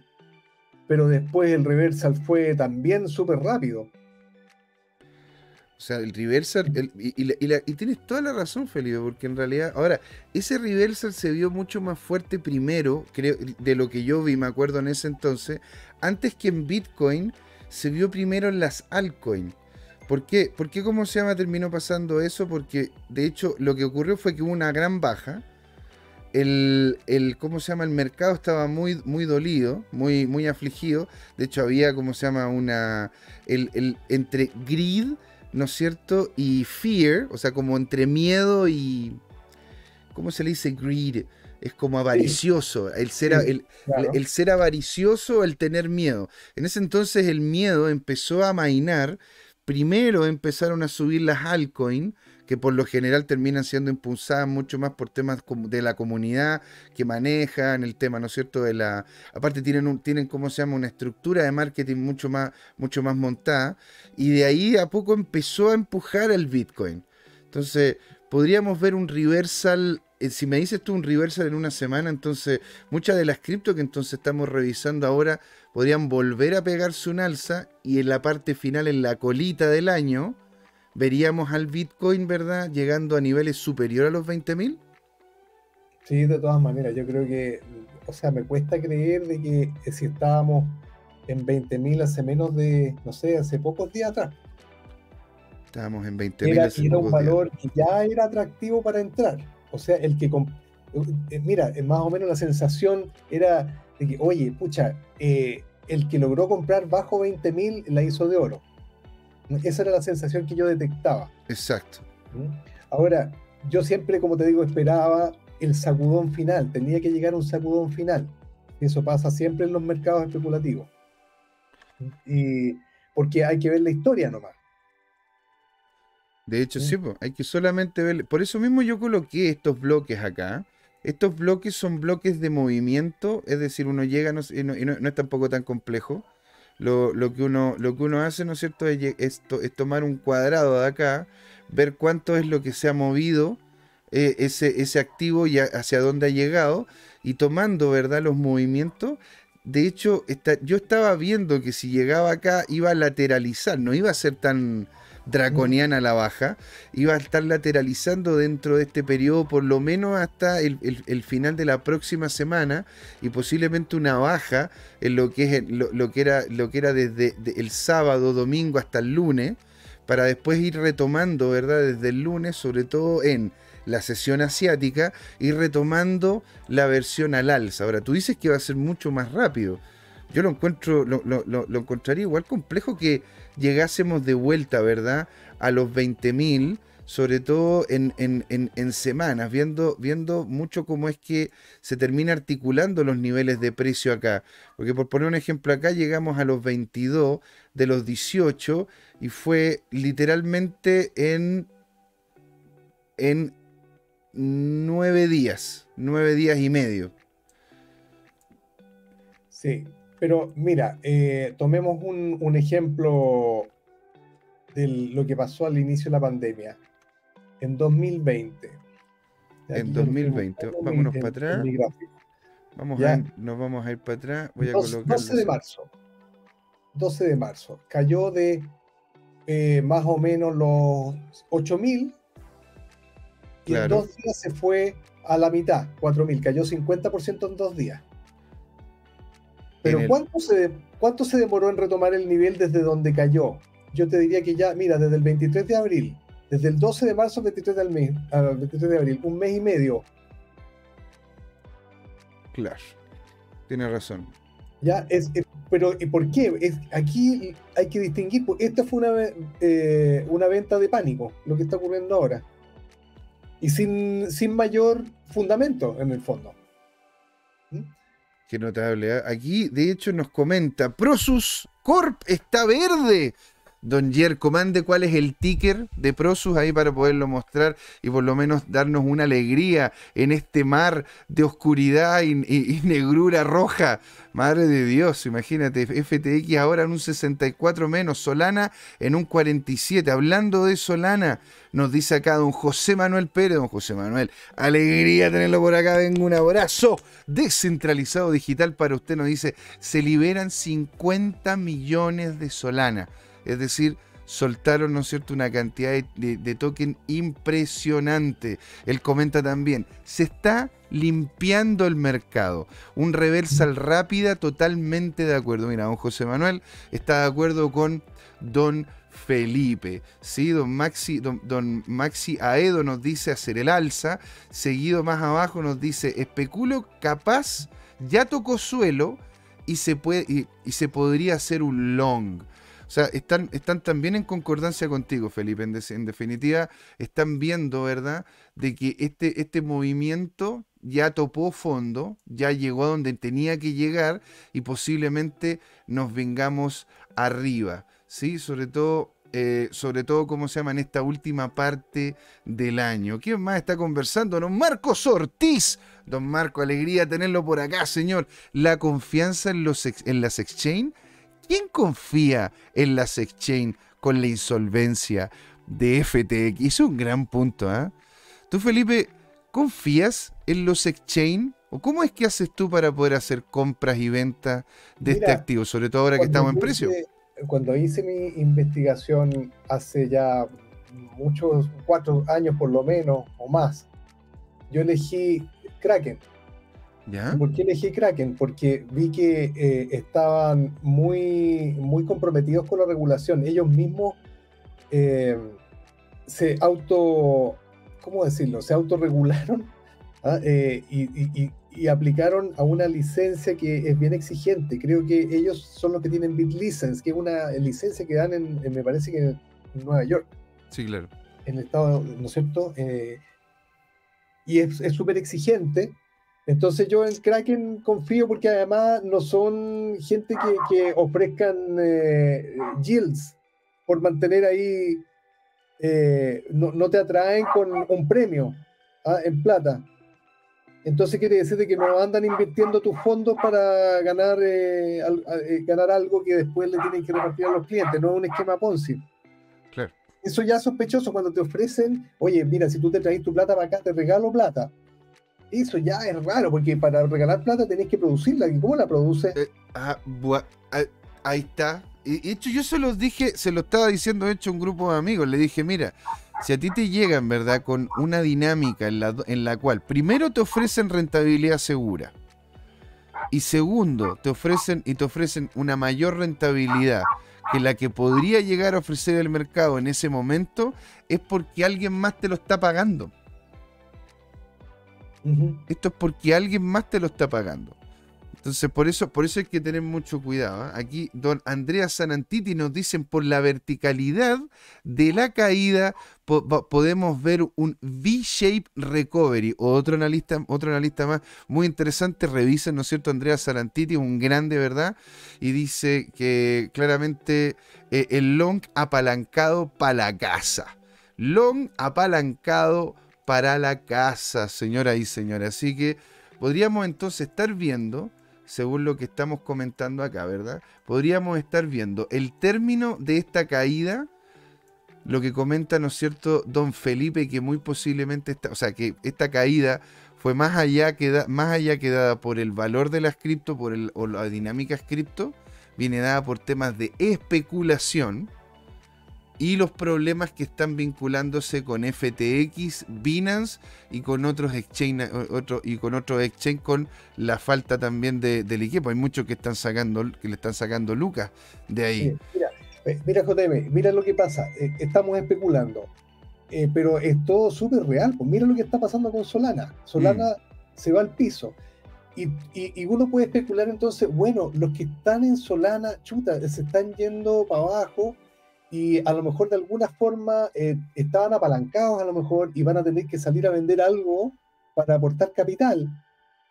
pero después el reversal fue también súper rápido. O sea, el reversal, y, tienes toda la razón, Felipe, porque en realidad, ahora, ese reversal se vio mucho más fuerte primero, creo, de lo que yo vi, me acuerdo en ese entonces, antes que en Bitcoin, se vio primero en las altcoins. ¿Por qué? ¿Por qué, cómo se llama, terminó pasando eso? Porque, de hecho, lo que ocurrió fue que hubo una gran baja, el, el, ¿cómo se llama? El mercado estaba muy, muy dolido, muy, muy afligido. De hecho, había, ¿cómo se llama? Una, el, entre greed, ¿no es cierto? Y fear, o sea, como entre miedo y, ¿cómo se le dice greed? Es como avaricioso, el ser, el, el, ser avaricioso, el tener miedo. En ese entonces el miedo empezó a mainar. Primero empezaron a subir las altcoins que por lo general terminan siendo impulsadas mucho más por temas de la comunidad que manejan el tema, ¿no es cierto? De la, aparte tienen, un, tienen, ¿cómo se llama? Una estructura de marketing mucho más, mucho más montada y de ahí a poco empezó a empujar el Bitcoin. Entonces, podríamos ver un reversal eh, si me dices tú un reversal en una semana, entonces muchas de las cripto que entonces estamos revisando ahora podrían volver a pegarse un alza y en la parte final, en la colita del año, veríamos al Bitcoin, ¿verdad? Llegando a niveles superiores a los 20.000? Sí, de todas maneras, yo creo que, o sea, me cuesta creer de que si estábamos en 20.000 hace menos de, no sé, hace pocos días atrás. Estábamos en 20.000 era, era un valor que ya era atractivo para entrar. O sea, el que, eh, mira, más o menos la sensación era de que, oye, pucha, eh, el que logró comprar bajo 20.000 la hizo de oro. Esa era la sensación que yo detectaba. Exacto. ¿Mm? Ahora, yo siempre, como te digo, esperaba el sacudón final. Tenía que llegar un sacudón final. Eso pasa siempre en los mercados especulativos. Y porque hay que ver la historia nomás. De hecho, sí, hay que solamente ver. Por eso mismo yo coloqué estos bloques acá. Estos bloques son bloques de movimiento, es decir, uno llega no, y no es tampoco tan complejo lo, que, uno, lo que uno hace, ¿no es cierto?, es, es, tomar un cuadrado de acá, ver cuánto es lo que se ha movido eh, ese, ese activo y hacia dónde ha llegado, y tomando, ¿verdad?, los movimientos. De hecho, yo estaba viendo que si llegaba acá iba a lateralizar, no iba a ser tan, draconiana a la baja, iba a estar lateralizando dentro de este periodo por lo menos hasta el, final de la próxima semana y posiblemente una baja en lo que, es, lo, que, era, lo que era desde el sábado, domingo hasta el lunes, para después ir retomando, ¿verdad? Desde el lunes, sobre todo en la sesión asiática, y retomando la versión al alza. Ahora, tú dices que va a ser mucho más rápido. Yo lo encuentro, lo, lo encontraría igual complejo que llegásemos de vuelta, ¿verdad? A los 20.000, sobre todo en, semanas, viendo, viendo mucho cómo es que se termina articulando los niveles de precio acá. Porque por poner un ejemplo, acá llegamos a los 22 de los 18 y fue literalmente en, en 9 días, 9 días y medio. Sí, pero mira, eh, tomemos un, ejemplo de lo que pasó al inicio de la pandemia. En 2020. En 2020, vámonos para atrás. Vamos a nos vamos a ir para atrás. Voy a 12 de marzo. 12 de marzo. Cayó de eh, más o menos los 8000 y en dos días se fue a la mitad, 4000. Cayó 50% en dos días. Pero ¿cuánto, se, ¿cuánto se demoró en retomar el nivel desde donde cayó? Yo te diría que ya, mira, desde el 23 de abril, desde el 12 de marzo al 23 de, mes, al 23 de abril, un mes y medio. Claro, tiene razón. Ya, es, pero ¿y por qué? Es, aquí hay que distinguir, porque esta fue una, eh, una venta de pánico, lo que está ocurriendo ahora. Y sin, sin mayor fundamento, en el fondo. Qué notable. ¿eh? Aquí, de hecho, nos comenta, Prosus Corp está verde. Don Jer, comande cuál es el ticker de Prosus ahí para poderlo mostrar y por lo menos darnos una alegría en este mar de oscuridad y, negrura roja. Madre de Dios, imagínate, FTX ahora en un 64 menos, Solana en un 47. Hablando de Solana, nos dice acá don José Manuel Pérez, don José Manuel, alegría tenerlo por acá, vengo un abrazo descentralizado digital para usted, nos dice, se liberan 50 millones de Solana. Es decir, soltaron, ¿no es cierto?, una cantidad de, token impresionante. Él comenta también, se está limpiando el mercado. Un reversal rápida, totalmente de acuerdo. Mira, don José Manuel está de acuerdo con don Felipe. ¿sí? Don, Maxi, don, Maxi Aedo nos dice hacer el alza. Seguido más abajo nos dice, especulo capaz, ya tocó suelo y se, puede, y se podría hacer un long. O sea, están, están también en concordancia contigo, Felipe. En, definitiva, están viendo, ¿verdad?, de que este, este movimiento ya topó fondo, ya llegó a donde tenía que llegar y posiblemente nos vengamos arriba, ¿sí? Sobre todo eh, sobre todo, ¿cómo se llama?, en esta última parte del año. ¿Quién más está conversando? Don Marcos Ortiz. Don Marco, alegría tenerlo por acá, señor. La confianza en, los, en las exchange ¿Quién confía en las exchange con la insolvencia de FTX? Es un gran punto, ¿ah? Tú, Felipe, ¿confías en los exchange? ¿O cómo es que haces tú para poder hacer compras y ventas de este activo, sobre todo ahora que estamos en precio? cuando hice mi investigación hace ya muchos, cuatro años por lo menos o más, yo elegí Kraken ¿Por qué elegí Kraken? Porque vi que eh, estaban muy, muy comprometidos con la regulación. Ellos mismos eh, se auto, ¿cómo decirlo? Se autorregularon ¿ah? eh, y, aplicaron a una licencia que es bien exigente. Creo que ellos son los que tienen BitLicense, que es una licencia que dan en, me parece que en Nueva York. Sí, claro. En el estado, ¿no es cierto? y es súper exigente entonces yo en Kraken confío porque además no son gente que, ofrezcan eh, yields por mantener ahí, eh, no, te atraen con un premio ¿ah? en plata. Entonces quiere decir que no andan invirtiendo tus fondos para ganar, eh, ganar algo que después le tienen que repartir a los clientes, no es un esquema Ponzi. Claro. Eso ya es sospechoso cuando te ofrecen, oye, mira, si tú te traes tu plata para acá, te regalo plata eso ya es raro, porque para regalar plata tenés que producirla. ¿Y cómo la produce? Eh, ah, ah, ahí está. y hecho yo se los dije, se lo estaba diciendo hecho un grupo de amigos, le dije, mira, si a ti te llegan, ¿verdad? Con una dinámica en la, en la cual primero te ofrecen rentabilidad segura y segundo te ofrecen y te ofrecen una mayor rentabilidad que la que podría llegar a ofrecer el mercado en ese momento es porque alguien más te lo está pagando. Esto es porque alguien más te lo está pagando. Entonces, por eso, por eso hay que tener mucho cuidado. ¿eh? Aquí, don Andrea Sanantiti nos dicen por la verticalidad de la caída podemos ver un V-shape recovery. Otro analista, otro analista más muy interesante. Revisen, ¿no es cierto? Andrea Sanantiti, un grande, ¿verdad? Y dice que claramente eh, el long apalancado para la casa. Long apalancado para la casa, señora y señora. Así que podríamos entonces estar viendo según lo que estamos comentando acá, ¿verdad? Podríamos estar viendo el término de esta caída, lo que comenta, ¿no es cierto?, don Felipe, que muy posiblemente, está, o sea, que esta caída fue más allá que, más allá dada por el valor de las cripto, por el, o la dinámica cripto, viene dada por temas de especulación, y los problemas que están vinculándose con FTX, Binance y con otros exchange, otro, y con otros exchange con la falta también de, del equipo. Hay muchos que están sacando, que le están sacando lucas de ahí. mira, eh, mira, JM, mira lo que pasa. Eh, estamos especulando, eh, pero es todo súper real. Pues mira lo que está pasando con Solana. Solana mm. se va al piso. Y, y, uno puede especular entonces, bueno, los que están en Solana, chuta, se están yendo para abajo y a lo mejor de alguna forma eh, estaban apalancados a lo mejor y van a tener que salir a vender algo para aportar capital.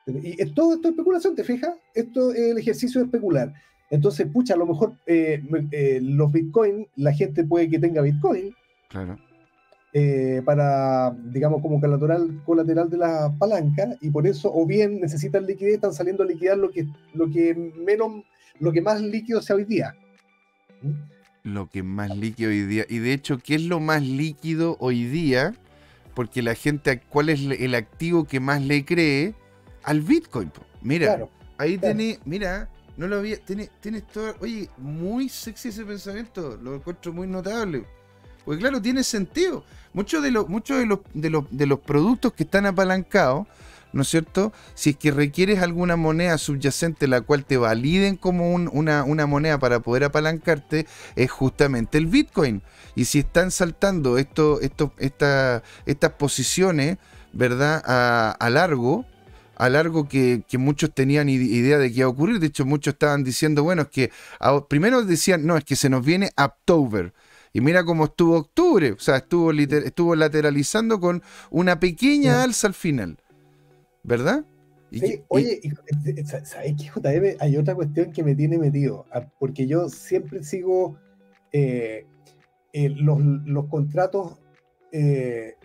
Y es todo esto es especulación, ¿te fijas? Esto es el ejercicio de especular. Entonces, pucha, a lo mejor eh, eh, los Bitcoin, la gente puede que tenga Bitcoin. Claro. para, digamos, como colateral, colateral de la palanca, y por eso, o bien necesitan liquidez, están saliendo a liquidar lo que, lo que menos, lo que más líquido sea hoy día. ¿Mm? Lo que más líquido hoy día. Y de hecho, ¿qué es lo más líquido hoy día? Porque la gente, ¿cuál es el activo que más le cree? Al Bitcoin. Mira, ahí tiene, mira, no lo había, tiene, tienes todo, oye, muy sexy ese pensamiento, lo encuentro muy notable. Porque claro, tiene sentido. Muchos de los, muchos de los, de los, de los productos que están apalancados ¿no es cierto? Si es que requieres alguna moneda subyacente la cual te validen como una, moneda para poder apalancarte, es justamente el Bitcoin. Y si están saltando esto, esto, estas posiciones, ¿verdad? A, largo, a largo que, muchos tenían idea de que iba a ocurrir. De hecho, muchos estaban diciendo, bueno, es que primero decían, no, es que se nos viene October. Y mira cómo estuvo octubre, o sea, estuvo, estuvo lateralizando con una pequeña alza al final. ¿Verdad? sí, oye, ¿sabes qué, JM? Hay otra cuestión que me tiene metido, ah, porque yo siempre sigo eh, eh, los, contratos, eh,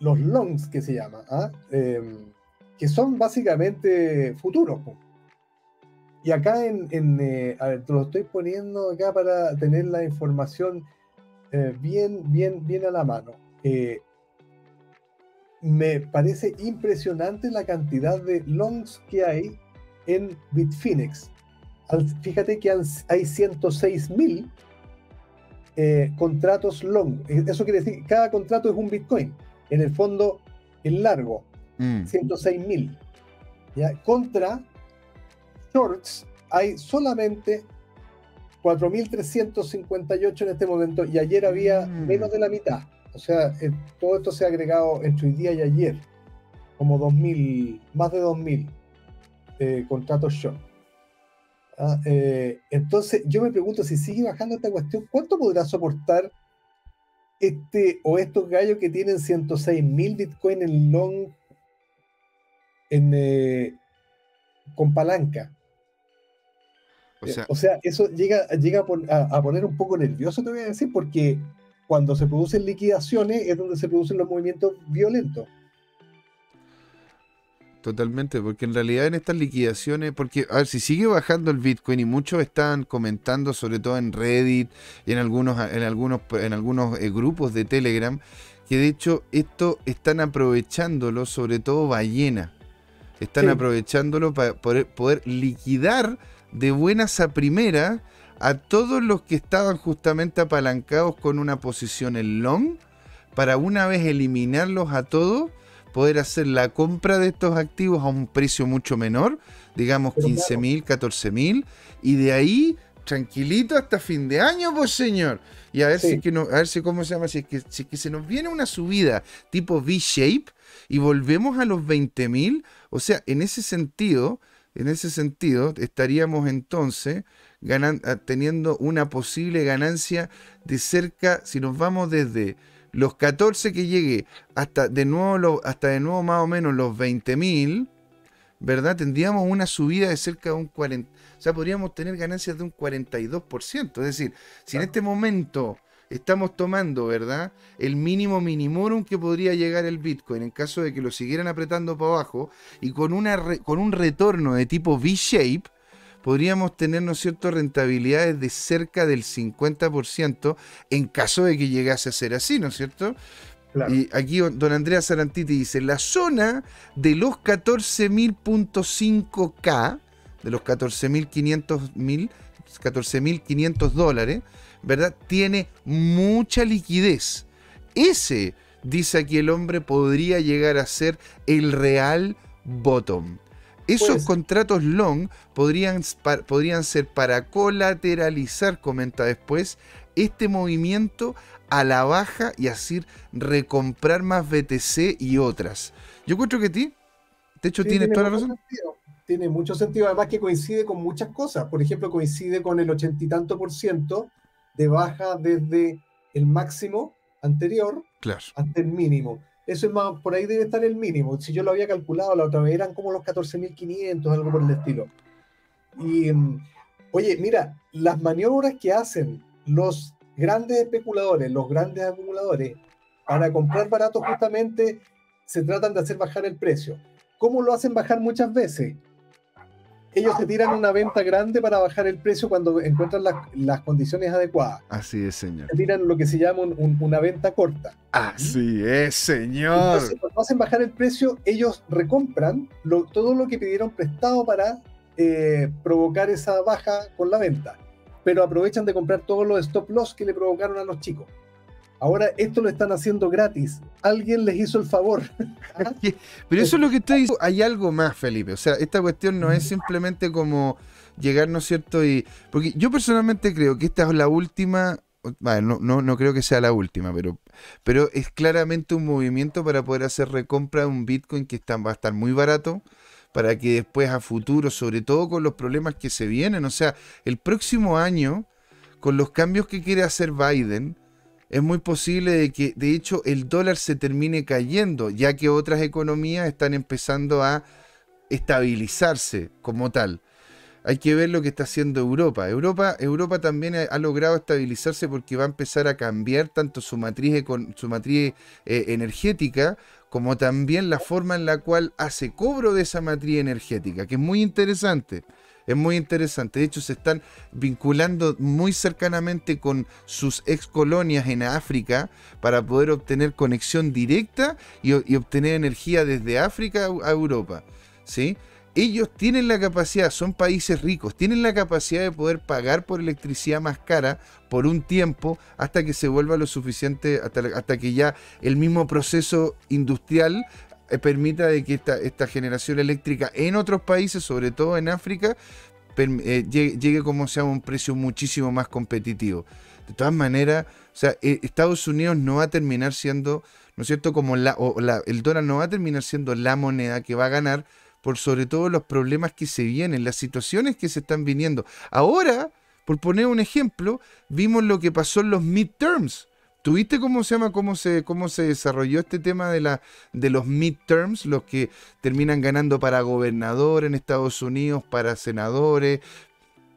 los longs que se llama, ¿ah? em, que son básicamente futuros. Y acá en, a ver, te lo estoy poniendo acá para tener la información bien, bien, bien a la mano me parece impresionante la cantidad de longs que hay en Bitfinex. Fíjate que hay 106 mil eh, contratos long. Eso quiere decir que cada contrato es un Bitcoin. En el fondo, el largo, 106 mm. mil. Contra shorts hay solamente 4.358 en este momento y ayer había mm. menos de la mitad. O sea, eh, todo esto se ha agregado entre hoy día y ayer, como 2.000, más de 2.000 eh, contratos short. Ah, eh, entonces, yo me pregunto si sigue bajando esta cuestión, ¿cuánto podrá soportar este o estos gallos que tienen 106.000 Bitcoin en long en, con palanca? O sea, eso llega, llega a, a, poner un poco nervioso, te voy a decir, porque cuando se producen liquidaciones es donde se producen los movimientos violentos. Totalmente, porque en realidad en estas liquidaciones, porque a ver, si sigue bajando el Bitcoin y muchos están comentando, sobre todo en Reddit y en algunos, en algunos, en algunos eh, grupos de Telegram, que de hecho esto están aprovechándolo, sobre todo ballena. Están aprovechándolo para poder, poder liquidar de buenas a primeras a todos los que estaban justamente apalancados con una posición en long para una vez eliminarlos a todos, poder hacer la compra de estos activos a un precio mucho menor, digamos 15 mil, 14 mil, y de ahí tranquilito hasta fin de año, pues señor. Y a ver si que no, a ver si cómo se llama, si es que, si que se nos viene una subida tipo V-shape y volvemos a los 20 mil, o sea, en ese sentido, en ese sentido, estaríamos entonces ah, teniendo una posible ganancia de cerca, si nos vamos desde los 14 que llegue hasta de nuevo, hasta de nuevo más o menos los 20 mil, ¿verdad? Tendríamos una subida de cerca de un 40, o sea, podríamos tener ganancias de un 42%. Es decir, si en este momento estamos tomando, ¿verdad? El mínimo minimorum que podría llegar el Bitcoin en caso de que lo siguieran apretando para abajo y con, una con un retorno de tipo V-shape, podríamos tener, ¿no es cierto?, rentabilidades de cerca del 50% en caso de que llegase a ser así, ¿no es cierto? Y aquí don Andrea Sarantiti dice, la zona de los 14.500K, de los 14.500 14.500 dólares, ¿verdad? Tiene mucha liquidez. Ese, dice aquí el hombre, podría llegar a ser el real bottom. Esos pues- contratos long podrían, podrían ser para colateralizar, comenta después, este movimiento a la baja y así recomprar más BTC y otras. Yo encuentro que ti, de hecho, tienes toda la razón. Tiene mucho sentido, además que coincide con muchas cosas. Por ejemplo, coincide con el ochenta y tanto por ciento de baja desde el máximo anterior hasta el mínimo. Eso es más, por ahí debe estar el mínimo. Si yo lo había calculado la otra vez, eran como los 14.500, algo por el estilo. Y, mm, oye, mira, las maniobras que hacen los grandes especuladores, los grandes acumuladores, para comprar barato justamente se tratan de hacer bajar el precio. ¿Cómo lo hacen bajar muchas veces? Ellos se tiran una venta grande para bajar el precio cuando encuentran las, condiciones adecuadas. Así es, señor. Se tiran lo que se llama una venta corta. Así es, señor. Entonces, cuando hacen bajar el precio, ellos recompran todo lo que pidieron prestado para eh, provocar esa baja con la venta. Pero aprovechan de comprar todos los stop loss que le provocaron a los chicos. Ahora esto lo están haciendo gratis. Alguien les hizo el favor. Pero eso es lo que estoy diciendo. Hay algo más, Felipe. O sea, esta cuestión no es simplemente como llegar, ¿no es cierto? Y, porque yo personalmente creo que esta es la última. Bueno, no, no, creo que sea la última, pero, pero es claramente un movimiento para poder hacer recompra de un Bitcoin que está, va a estar muy barato para que después a futuro, sobre todo con los problemas que se vienen, o sea, el próximo año, con los cambios que quiere hacer Biden, es muy posible de que de hecho el dólar se termine cayendo, ya que otras economías están empezando a estabilizarse como tal. Hay que ver lo que está haciendo Europa. Europa, Europa también ha, logrado estabilizarse porque va a empezar a cambiar tanto su matriz, su matriz eh, energética como también la forma en la cual hace cobro de esa matriz energética, que es muy interesante. Es muy interesante. De hecho, se están vinculando muy cercanamente con sus ex colonias en África para poder obtener conexión directa y, obtener energía desde África a Europa. ¿sí? Ellos tienen la capacidad, son países ricos, tienen la capacidad de poder pagar por electricidad más cara por un tiempo hasta que se vuelva lo suficiente, hasta, hasta que ya el mismo proceso industrial permita de que esta, esta, generación eléctrica en otros países, sobre todo en África, eh, llegue, como sea a un precio muchísimo más competitivo. De todas maneras, o sea, eh, Estados Unidos no va a terminar siendo, ¿no es cierto? Como la, el dólar no va a terminar siendo la moneda que va a ganar por sobre todo los problemas que se vienen, las situaciones que se están viniendo. Ahora, por poner un ejemplo, vimos lo que pasó en los midterms. ¿Tuviste cómo se llama, cómo se, cómo se desarrolló este tema de, la, de los midterms, los que terminan ganando para gobernador en Estados Unidos, para senadores?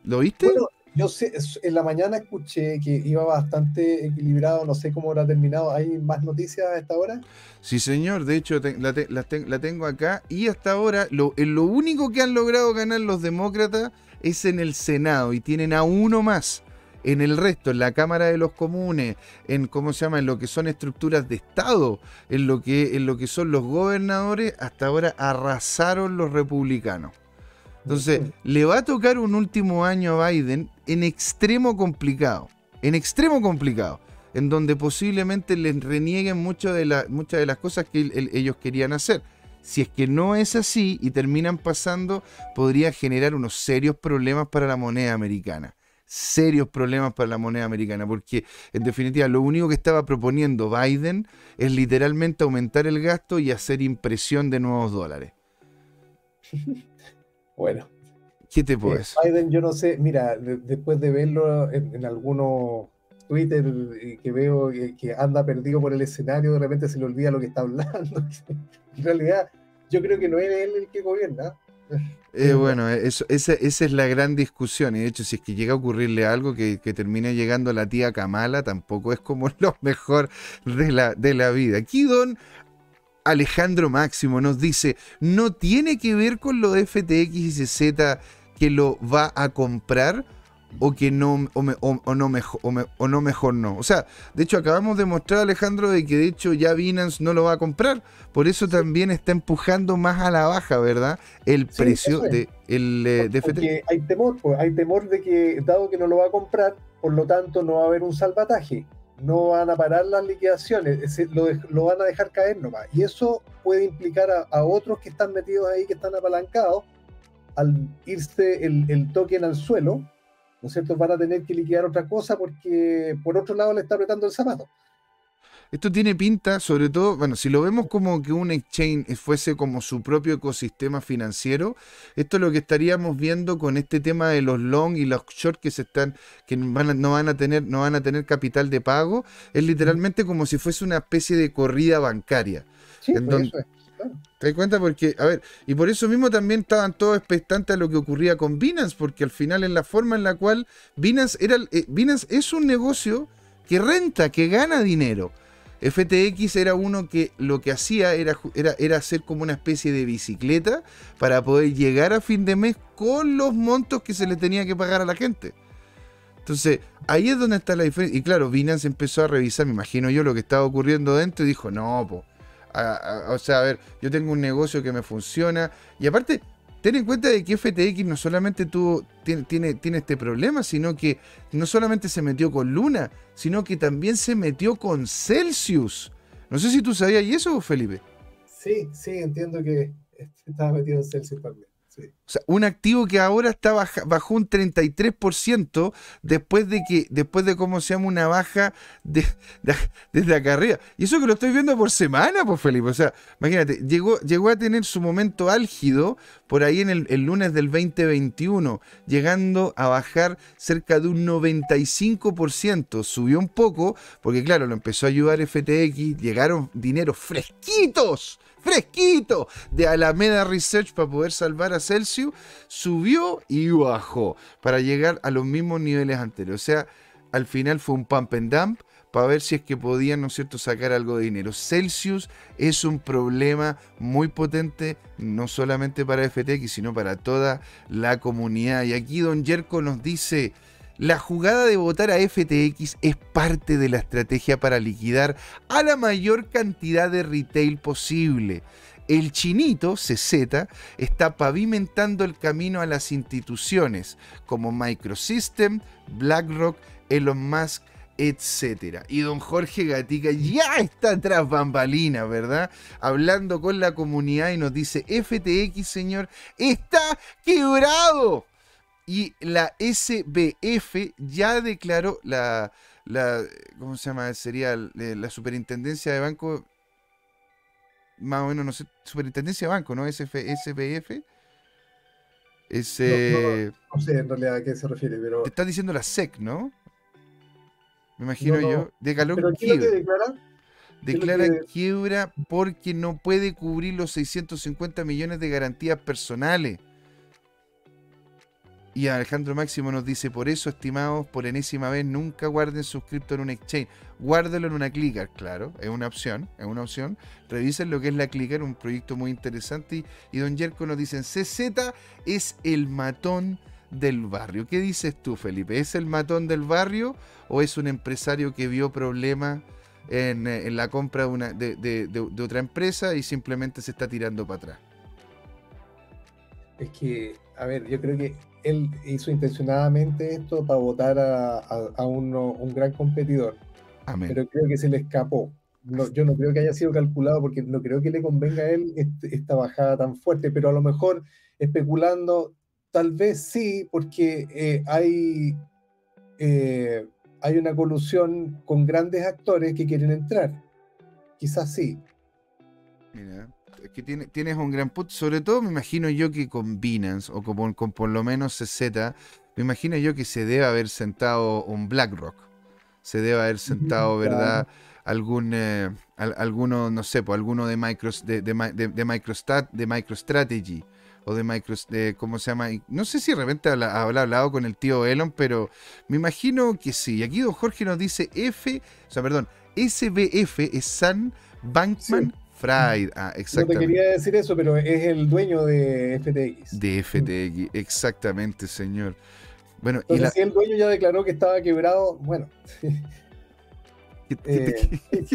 ¿Lo viste? Bueno, yo sé, en la mañana escuché que iba bastante equilibrado, no sé cómo habrá terminado. ¿Hay más noticias a esta hora? Sí, señor, de hecho la, la, tengo acá y hasta ahora lo, lo único que han logrado ganar los demócratas es en el Senado y tienen a uno más en el resto, en la Cámara de los Comunes, en cómo se llama, en lo que son estructuras de Estado, en lo que, en lo que son los gobernadores, hasta ahora arrasaron los republicanos. Entonces, le va a tocar un último año a Biden en extremo complicado. En extremo complicado. En donde posiblemente les renieguen mucho de muchas de las cosas que ellos querían hacer. Si es que no es así y terminan pasando, podría generar unos serios problemas para la moneda americana serios problemas para la moneda americana, porque en definitiva lo único que estaba proponiendo Biden es literalmente aumentar el gasto y hacer impresión de nuevos dólares. Bueno. ¿Qué te puedes? Biden, yo no sé, mira, después de verlo en, algunos Twitter que veo que, anda perdido por el escenario, de repente se le olvida lo que está hablando. en realidad, yo creo que no es él el que gobierna. Eh, bueno, esa, es la gran discusión. Y de hecho, si es que llega a ocurrirle algo que, termine llegando a la tía Kamala, tampoco es como lo mejor de la, de la vida. Aquí Don Alejandro Máximo nos dice, no tiene que ver con lo de FTX y CZ que lo va a comprar o que no o, no mejor o, no mejor no. O sea, de hecho acabamos de mostrar Alejandro de que de hecho ya Binance no lo va a comprar, por eso también está empujando más a la baja, ¿verdad? El precio de el eh, de FTX. hay temor, pues, hay temor de que dado que no lo va a comprar, por lo tanto no va a haber un salvataje no van a parar las liquidaciones, lo, van a dejar caer nomás. Y eso puede implicar a, otros que están metidos ahí, que están apalancados, al irse el, el, token al suelo, ¿no es cierto? Van a tener que liquidar otra cosa porque por otro lado le está apretando el zapato. Esto tiene pinta, sobre todo, bueno, si lo vemos como que un exchange fuese como su propio ecosistema financiero, esto es lo que estaríamos viendo con este tema de los long y los short que se están, que no van a tener, no van a tener capital de pago, es literalmente como si fuese una especie de corrida bancaria. Sí, pues ¿Te das cuenta? Porque, a ver, y por eso mismo también estaban todos expectantes a lo que ocurría con Binance, porque al final en la forma en la cual Binance era, eh, Binance es un negocio que renta, que gana dinero. FTX era uno que lo que hacía era, era, era, hacer como una especie de bicicleta para poder llegar a fin de mes con los montos que se le tenía que pagar a la gente. Entonces, ahí es donde está la diferencia. Y claro, Binance empezó a revisar, me imagino yo, lo que estaba ocurriendo dentro y dijo, no, po, o sea, a ver, yo tengo un negocio que me funciona. Y aparte, ten en cuenta de que FTX no solamente tuvo, tiene, tiene, tiene, este problema, sino que no solamente se metió con Luna, sino que también se metió con Celsius. No sé si tú sabías eso, Felipe. Sí, sí, entiendo que estaba metido en Celsius también. Un activo que ahora está bajo un 33% después de que, después de cómo se llama una baja desde acá arriba. Y eso que lo estoy viendo por semana, pues Felipe. O sea, imagínate, llegó, llegó a tener su momento álgido por ahí en el, el lunes del 2021, llegando a bajar cerca de un 95%. Subió un poco, porque claro, lo empezó a ayudar FTX, llegaron dineros fresquitos fresquito de Alameda Research para poder salvar a Celsius, subió y bajó para llegar a los mismos niveles anteriores. O sea, al final fue un pump and dump para ver si es que podían, ¿no es cierto?, sacar algo de dinero. Celsius es un problema muy potente, no solamente para FTX, sino para toda la comunidad. Y aquí Don Jerko nos dice... La jugada de votar a FTX es parte de la estrategia para liquidar a la mayor cantidad de retail posible. El chinito, CZ, está pavimentando el camino a las instituciones como Microsystem, BlackRock, Elon Musk, etc. Y don Jorge Gatica ya está tras bambalina, ¿verdad? Hablando con la comunidad y nos dice, FTX, señor, está quebrado. Y la SBF ya declaró la, la ¿cómo se llama? Sería la superintendencia de banco, más o menos, no sé, superintendencia de banco, ¿no? SF. Ese, no, sé en realidad a qué se refiere, pero... Te estás diciendo la SEC, ¿no? Me imagino yo. Declaró ¿Pero quiebra. declara? Declara quiebra porque no puede cubrir los 650 millones de garantías personales. Y Alejandro Máximo nos dice, por eso, estimados, por enésima vez, nunca guarden sus cripto en un exchange. Guárdelo en una clicker, claro, es una opción, es una opción. Revisen lo que es la clicker, un proyecto muy interesante. Y, Don Yerko nos dice, CZ es el matón del barrio. ¿Qué dices tú, Felipe? ¿Es el matón del barrio o es un empresario que vio problemas en, la compra de otra empresa y simplemente se está tirando para atrás? Es que a ver, yo creo que él hizo intencionadamente esto para votar a, un gran competidor. Pero creo que se le escapó. yo no creo que haya sido calculado porque no creo que le convenga a él este, esta bajada tan fuerte, pero a lo mejor especulando, tal vez sí, porque eh, hay, eh, hay una colusión con grandes actores que quieren entrar. Quizás sí. Mira, es que tienes un gran put, sobre todo me imagino yo que con Binance o con, con por lo menos CZ, me imagino yo que se debe haber sentado un BlackRock, se debe haber sentado, ¿verdad? Algún, eh, alguno, no sé, pues alguno de, micro, de, de, de, de, microstat, de MicroStrategy o de Micro, de, ¿cómo se llama? No sé si de repente habrá hablado con el tío Elon, pero me imagino que sí. Y aquí don Jorge nos dice F, o sea, perdón, SBF es San Bankman Fried. Ah, exactamente. No te quería decir eso, pero es el dueño de FTX. De FTX, exactamente, señor. Bueno, y si el dueño ya declaró que estaba quebrado, bueno. Eh,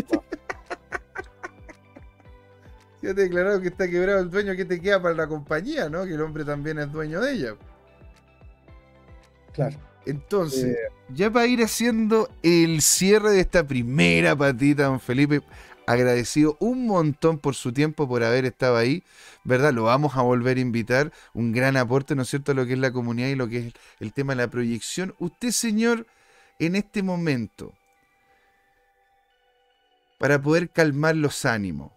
ya te declarado que está quebrado el dueño, ¿qué te queda para la compañía, no? Que el hombre también es dueño de ella. Claro. Entonces, eh, ya para ir haciendo el cierre de esta primera patita, don Felipe, agradecido un montón por su tiempo, por haber estado ahí, ¿verdad? Lo vamos a volver a invitar, un gran aporte, ¿no es cierto?, a lo que es la comunidad y lo que es el tema de la proyección. Usted, señor, en este momento, para poder calmar los ánimos,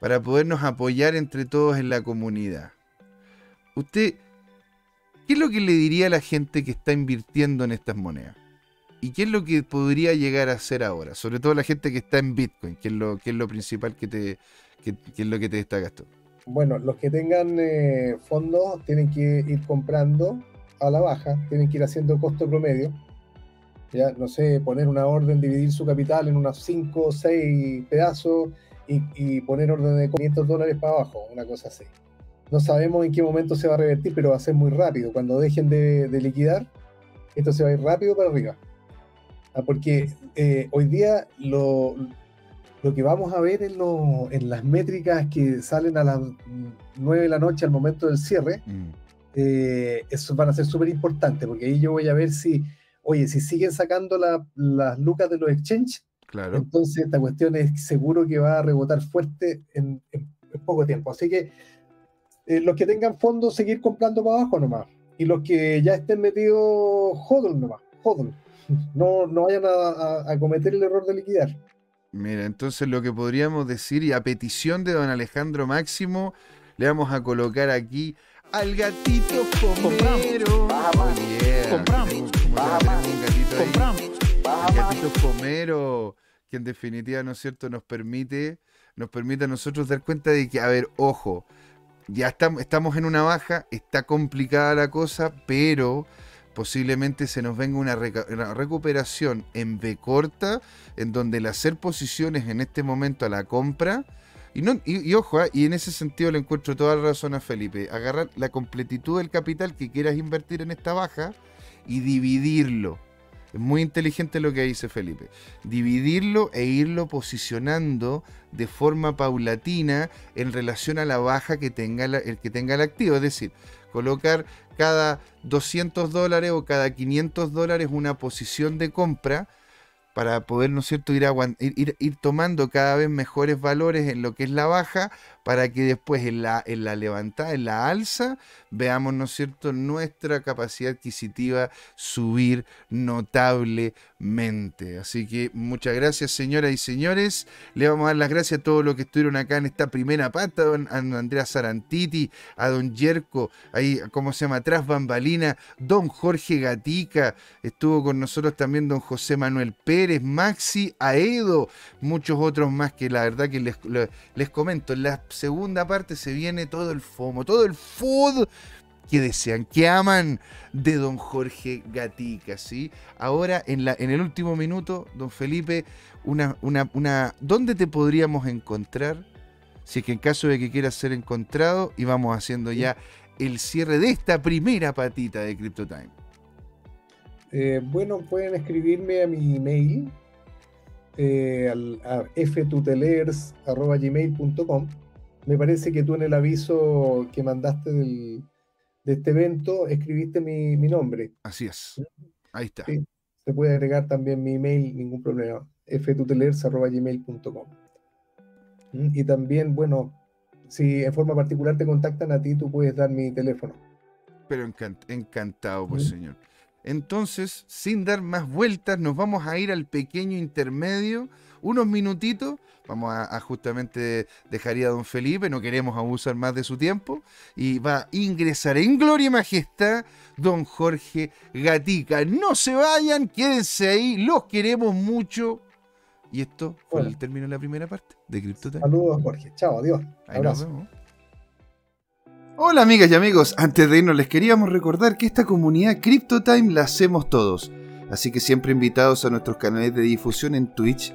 para podernos apoyar entre todos en la comunidad. Usted, ¿qué es lo que le diría a la gente que está invirtiendo en estas monedas? ¿Y qué es lo que podría llegar a hacer ahora? Sobre todo la gente que está en Bitcoin, que es lo, que es lo principal que te, que, es lo que te destaca esto. Bueno, los que tengan eh, fondos tienen que ir comprando a la baja, tienen que ir haciendo costo promedio. Ya, no sé, poner una orden, dividir su capital en unos 5 o 6 pedazos y, poner orden de 500 dólares para abajo, una cosa así. No sabemos en qué momento se va a revertir, pero va a ser muy rápido. Cuando dejen de, liquidar, esto se va a ir rápido para arriba. Ah, porque eh, hoy día lo, lo, que vamos a ver en, en, las métricas que salen a las 9 de la noche al momento del cierre, mm. eh, eso van a ser súper importantes, porque ahí yo voy a ver si, oye, si siguen sacando las lucas de los exchanges, entonces, esta cuestión es seguro que va a rebotar fuerte en, poco tiempo. Así que eh, los que tengan fondos, seguir comprando para abajo nomás. Y los que ya estén metidos, hodl nomás, hodl. No, no vayan a, cometer el error de liquidar. Mira, entonces lo que podríamos decir, y a petición de don Alejandro Máximo, le vamos a colocar aquí al gatito pomero. Compramos. Compramos. El gatito pomero que en definitiva, ¿no es cierto?, nos permite, nos permite a nosotros dar cuenta de que, a ver, ojo, ya estamos, estamos en una baja, está complicada la cosa, pero posiblemente se nos venga una, recuperación en B corta, en donde el hacer posiciones en este momento a la compra, y, no, y, ojo, ¿ah? y en ese sentido le encuentro toda la razón a Felipe, agarrar la completitud del capital que quieras invertir en esta baja y dividirlo es muy inteligente lo que dice Felipe. Dividirlo e irlo posicionando de forma paulatina en relación a la baja que tenga el que tenga el activo. Es decir, colocar cada 200 dólares o cada 500 dólares una posición de compra para poder, ¿no es cierto?, ir, ir, ir, tomando cada vez mejores valores en lo que es la baja, para que después en la, en la levantada, en la alza, veamos, ¿no es cierto?, nuestra capacidad adquisitiva subir notablemente. Así que muchas gracias, señoras y señores. Le vamos a dar las gracias a todos los que estuvieron acá en esta primera pata, a don Andrea Sarantiti, a don Yerko, ahí, ¿cómo se llama?, atrás bambalina, don Jorge Gatica, estuvo con nosotros también don José Manuel Pérez, Maxi, Aedo, muchos otros más que la verdad que les, les comento, las segunda parte se viene todo el FOMO, todo el food que desean, que aman de don Jorge Gatica, ¿sí? Ahora, en, la, en el último minuto, don Felipe, una, una, una, ¿dónde te podríamos encontrar? Si es que en caso de que quieras ser encontrado, y vamos haciendo ya el cierre de esta primera patita de CryptoTime. Eh, bueno, pueden escribirme a mi email, eh, al, a ftutelers.gmail.com me parece que tú en el aviso que mandaste del, de este evento, escribiste mi, mi nombre. Así es. Ahí está. Se puede agregar también mi email, ningún problema. ftutelers.gmail.com. ¿Mm? Y también, bueno, si en forma particular te contactan a ti, tú puedes dar mi teléfono. Pero encantado, pues, ¿Mm? señor. Entonces, sin dar más vueltas, nos vamos a ir al pequeño intermedio, unos minutitos. Vamos a, justamente dejar ir a don Felipe, no queremos abusar más de su tiempo. Y va a ingresar en gloria y majestad don Jorge Gatica. No se vayan, quédense ahí, los queremos mucho. Y esto fue el término de la primera parte de CryptoTime. Saludos, Jorge. Chao, adiós. Abrazo. Hola amigas y amigos, antes de irnos les queríamos recordar que esta comunidad CryptoTime la hacemos todos, así que siempre invitados a nuestros canales de difusión en Twitch,